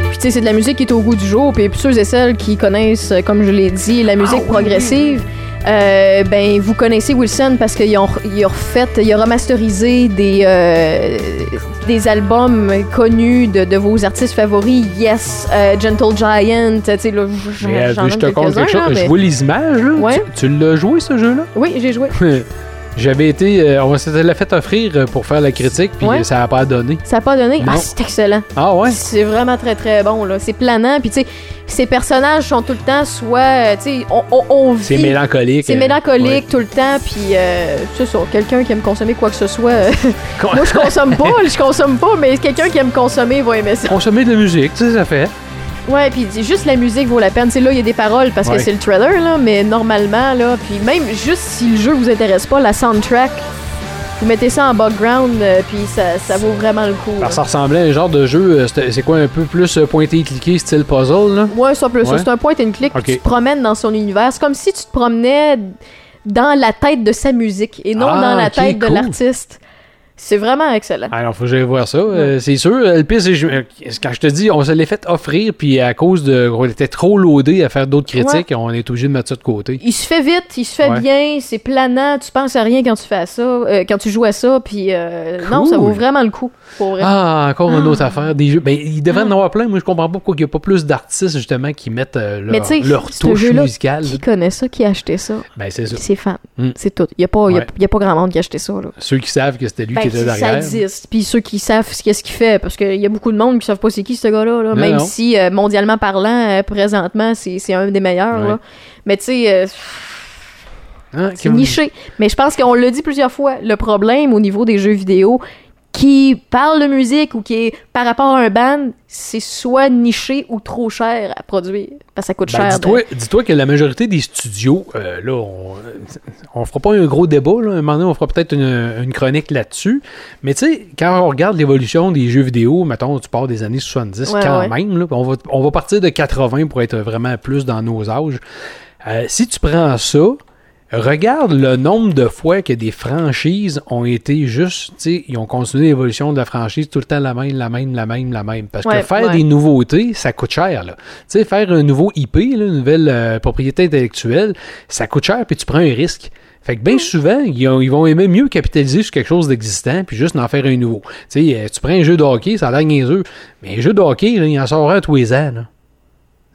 D: Puis tu sais, c'est de la musique qui est au goût du jour, puis ceux et celles qui connaissent, euh, comme je l'ai dit, la musique
E: Ah oui,
D: progressive, euh, ben vous connaissez Wilson parce qu'il a, il a refait, il a remasterisé des, euh, des albums connus de, de vos artistes favoris, Yes, euh, Gentle Giant, tu sais, là, j'en-
E: je te compte quelque chose.
D: là,
E: Je vois les images, là.
D: Ouais.
E: Tu, tu l'as joué, ce jeu-là?
D: Oui, j'ai joué. <laughs>
E: J'avais été. euh, on s'était l'a fait offrir pour faire la critique, puis
D: Ouais.
E: ça n'a pas donné.
D: Ça a pas donné?
E: Non.
D: Ah, c'est excellent.
E: Ah ouais?
D: C'est vraiment très très bon là. C'est planant. Puis tu sais, ces personnages sont tout le temps soit, euh, tu sais, on, on, on
E: C'est mélancolique.
D: C'est
E: euh,
D: mélancolique
E: ouais.
D: tout le temps, puis euh, c'est ça, quelqu'un qui aime consommer quoi que ce soit. euh, moi, je consomme pas, <laughs> je consomme pas, mais quelqu'un qui aime consommer va aimer ça.
E: Consommer de la musique, tu sais, ça fait.
D: Ouais, puis juste la musique vaut la peine. C'est là, il y a des paroles parce
E: Ouais.
D: que c'est le trailer, là, mais normalement, là, puis même juste si le jeu vous intéresse pas, la soundtrack, vous mettez ça en background, euh, puis ça, ça vaut vraiment le coup. là.
E: Alors, ça ressemblait à un genre de jeu, euh, c'était- c'est quoi, un peu plus euh, pointé et cliqué, style puzzle, là?
D: Ouais, c'est un peu ça.
E: Ouais.
D: C'est un point and click. puis
E: Ok.
D: Tu te promènes dans son univers. C'est comme si tu te promenais dans la tête de sa musique et non
E: Ah,
D: dans la
E: ok,
D: tête de
E: cool.
D: l'artiste. C'est vraiment excellent.
E: Alors, faut que j'aille voir ça. euh, c'est sûr. Euh, Le pire, c'est euh, quand je te dis, on se l'est fait offrir, puis à cause de. On était trop loadé à faire d'autres critiques, on est obligé de mettre ça de côté.
D: Il se fait vite, il se fait
E: Ouais.
D: bien, c'est planant, tu penses à rien quand tu fais ça, euh, quand tu joues à ça, puis euh, non, ça vaut vraiment le coup. Pour vrai.
E: Ah, encore une autre affaire. Des jeux. Ben, il devrait en avoir plein. Moi, je comprends pas pourquoi il n'y a pas plus d'artistes, justement, qui mettent leur, touche musicale.
D: Qui connaît ça, qui a acheté ça?
E: Ben, c'est ça.
D: C'est fan.
E: Mm.
D: C'est tout. Il n'y a, pas- y a-
E: Ouais.
D: y a pas grand monde qui a acheté ça. Là.
E: Ceux qui savent que c'était lui
D: Ben, ça existe. Puis ceux qui savent ce qu'est-ce qu'il fait, parce qu'il y a beaucoup de monde qui savent pas c'est qui ce gars-là. là. Même
E: non.
D: si, euh, mondialement parlant, euh, présentement, c'est un des meilleurs.
E: Ouais.
D: là. Mais tu sais, euh,
E: Hein,
D: c'est niché. Mais je pense qu'on l'a dit plusieurs fois, le problème au niveau des jeux vidéo qui parlent de musique ou qui est par rapport à un band, c'est soit niché ou trop cher à produire. Parce que ça coûte
E: Ben,
D: cher. de-
E: dis-toi, que la majorité des studios, euh, là, on, on fera pas un gros débat, là. un moment donné, on fera peut-être une, une chronique là-dessus. Mais tu sais, quand on regarde l'évolution des jeux vidéo, mettons, tu pars des années 70
D: Ouais,
E: quand
D: ouais.
E: même, là, on, va, on va partir de 80 pour être vraiment plus dans nos âges. Euh, si tu prends ça, regarde le nombre de fois que des franchises ont été juste, tu sais, ils ont continué l'évolution de la franchise tout le temps la même, la même, la même, la même. Parce
D: Ouais,
E: que faire
D: ouais.
E: des nouveautés, ça coûte cher, là. Tu sais, faire un nouveau IP, là, une nouvelle euh, propriété intellectuelle, ça coûte cher, puis tu prends un risque. Fait que bien souvent, ils, ont- ils vont aimer mieux capitaliser sur quelque chose d'existant puis juste en faire un nouveau. Tu sais, euh, tu prends un jeu de hockey, ça a l'air niaiseux, mais un jeu de hockey, là, il en sort un tous les ans, là.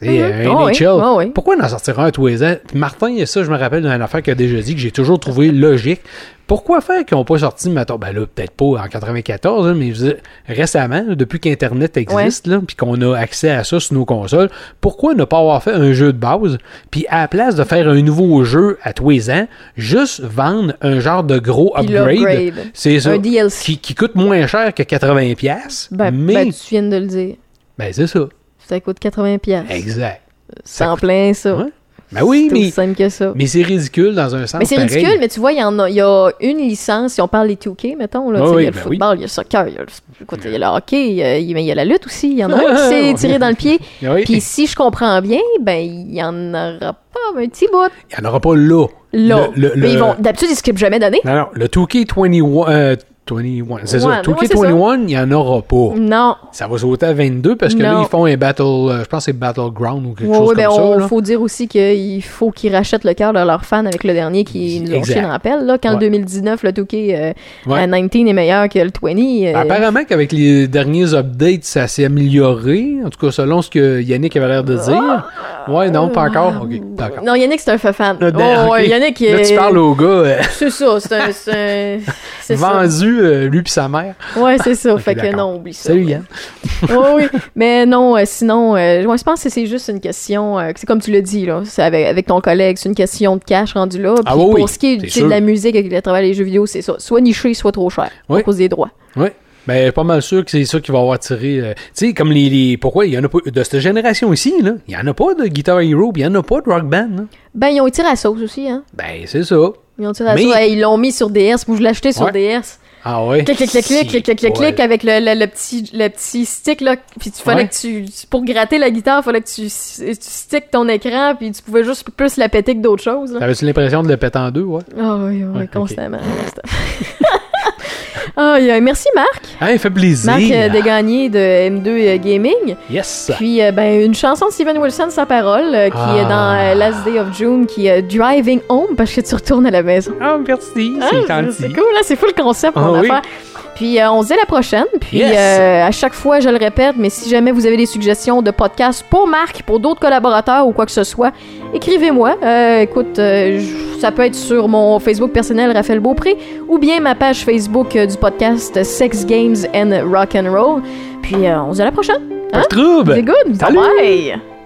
E: Sais, euh.
D: Ah oui,
E: pourquoi en sortir un à tous les ans? Martin, et ça, je me rappelle d'une affaire qu'il a déjà dit que j'ai toujours trouvé logique. Pourquoi faire qu'ils n'ont pas sorti, mettons, ben là, peut-être pas en 94, hein, mais je veux dire, récemment, depuis qu'Internet existe, là, puis qu'on a accès à ça sur nos consoles, pourquoi ne pas avoir fait un jeu de base, puis à la place de faire un nouveau jeu à tous les ans, juste vendre un genre de gros upgrade, c'est ça,
D: Un DLC.
E: qui, qui coûte moins cher que 80$, piastres,
D: Ben,
E: mais,
D: ben, tu viens de le dire.
E: ben, c'est ça,
D: Ça coûte 80$. piastres.
E: exact.
D: C'est en
E: coûte-
D: plein ça.
E: Ouais. Ben oui,
D: C'est aussi
E: mais,
D: simple que ça.
E: mais c'est ridicule dans un sens
D: Mais c'est ridicule, mais tu vois, il y, en a, il y a une licence, si on parle des 2K, mettons, là,
E: oui,
D: il y a le
E: ben
D: football, il y a le soccer, il y a le, écoute, il y a le hockey, y a, il y a la lutte aussi, il y en a un qui s'est tiré dans le pied.
E: Oui.
D: Puis si je comprends bien, ben, il y en aura pas un petit bout
E: Il n'y en aura pas là.
D: là.
E: Le- le-
D: mais ils vont, d'habitude, ils skippent jamais d'année.
E: Non, non, le 2K21, euh, 21, c'est ça.
D: ouais,
E: 2K21, il n'y en aura pas.
D: Non.
E: Ça va sauter à 22 parce que là, ils font un battle, euh, je pense que c'est Battleground ou quelque
D: Ouais,
E: chose
D: ouais, ben,
E: comme
D: on,
E: ça. là.
D: faut dire aussi qu'il faut qu'ils rachètent le cœur de leurs fans avec le dernier qui nous ont chié dans la pelle. Là, quand
E: Ouais.
D: le 2019, le 2K euh,
E: Ouais.
D: à 19 est meilleur que le 20. euh,
E: Apparemment qu'avec les derniers updates, ça s'est amélioré. En tout cas, selon ce que Yannick avait l'air de dire. Ouais, non, pas encore. D'accord.
D: Non, Yannick, c'est un fan. Oh,
E: ok.
D: ouais, Yannick,
E: Là, tu
D: euh,
E: parles au gars euh,
D: C'est ça, c'est un. <laughs> c'est
E: vendu, euh, lui puis sa mère.
D: Ouais, c'est ça. <laughs> Fait que non, oublie ça.
E: Salut Yann. <laughs>
D: oui, oui. Mais non, euh, sinon, euh, je pense que c'est juste une question. euh, c'est comme tu l'as dit, là. C'est avec, avec ton collègue, c'est une question de cash rendu là. Puis
E: Ah oui,
D: pour ce qui est de la musique avec le travail des jeux vidéo, c'est ça. Soit niché, soit trop cher.
E: Oui.
D: À cause des droits.
E: Oui. Ben, pas mal sûr que c'est ça qui va avoir tiré. euh, tu sais, comme les, les- Pourquoi il y en a pas. De cette génération ici, là, il y en a pas de Guitar Hero, il y en a pas de Rock Band. là.
D: Ben, ils ont tiré à la sauce aussi, hein.
E: Ben, c'est ça.
D: Ils ont
E: Mais-.
D: Hey, ils l'ont mis sur DS. Moi, je l'ai acheté sur
E: Ouais.
D: DS.
E: Ah ouais.
D: Clic, clic, clic, clic, clic, clic, clic,
E: Ouais.
D: clic, avec le, le, le petit, le petit stick, là. Puis tu fallait
E: Ouais.
D: que tu, pour gratter la guitare, fallait que tu, tu stick ton écran, puis tu pouvais juste plus la péter que d'autres choses.
E: T'avais-tu l'impression de le péter en deux, ouais?
D: Ah oui, oui,
E: Ouais, ok.
D: constamment. <laughs> Ah, merci Marc.
E: Hey, fait plaisir.
D: Marc euh, Desgagnés de M2 Gaming.
E: Yes.
D: Puis euh, ben, une chanson de Steven Wilson sans parole euh, qui
E: Ah.
D: est dans euh, Last Day of June qui est Driving Home parce que tu retournes à la maison.
E: Ah, merci.
D: Ah,
E: C'est
D: c'est
E: gentil.
D: cool, là, c'est fou le concept
E: Ah
D: mon
E: oui.
D: affaire. Puis euh, on se dit à la prochaine. Puis
E: Yes.
D: euh, à chaque fois, je le répète, mais si jamais vous avez des suggestions de podcasts pour Marc, pour d'autres collaborateurs ou quoi que ce soit, écrivez-moi. Euh, écoute, ça peut être sur mon Facebook personnel Raphaël Beaupré ou bien ma page Facebook du podcast Sex Games and Rock and Roll. Puis on se dit à la prochaine.
E: Pas de trouble.
D: C'est good.
E: Salut.
D: Bye.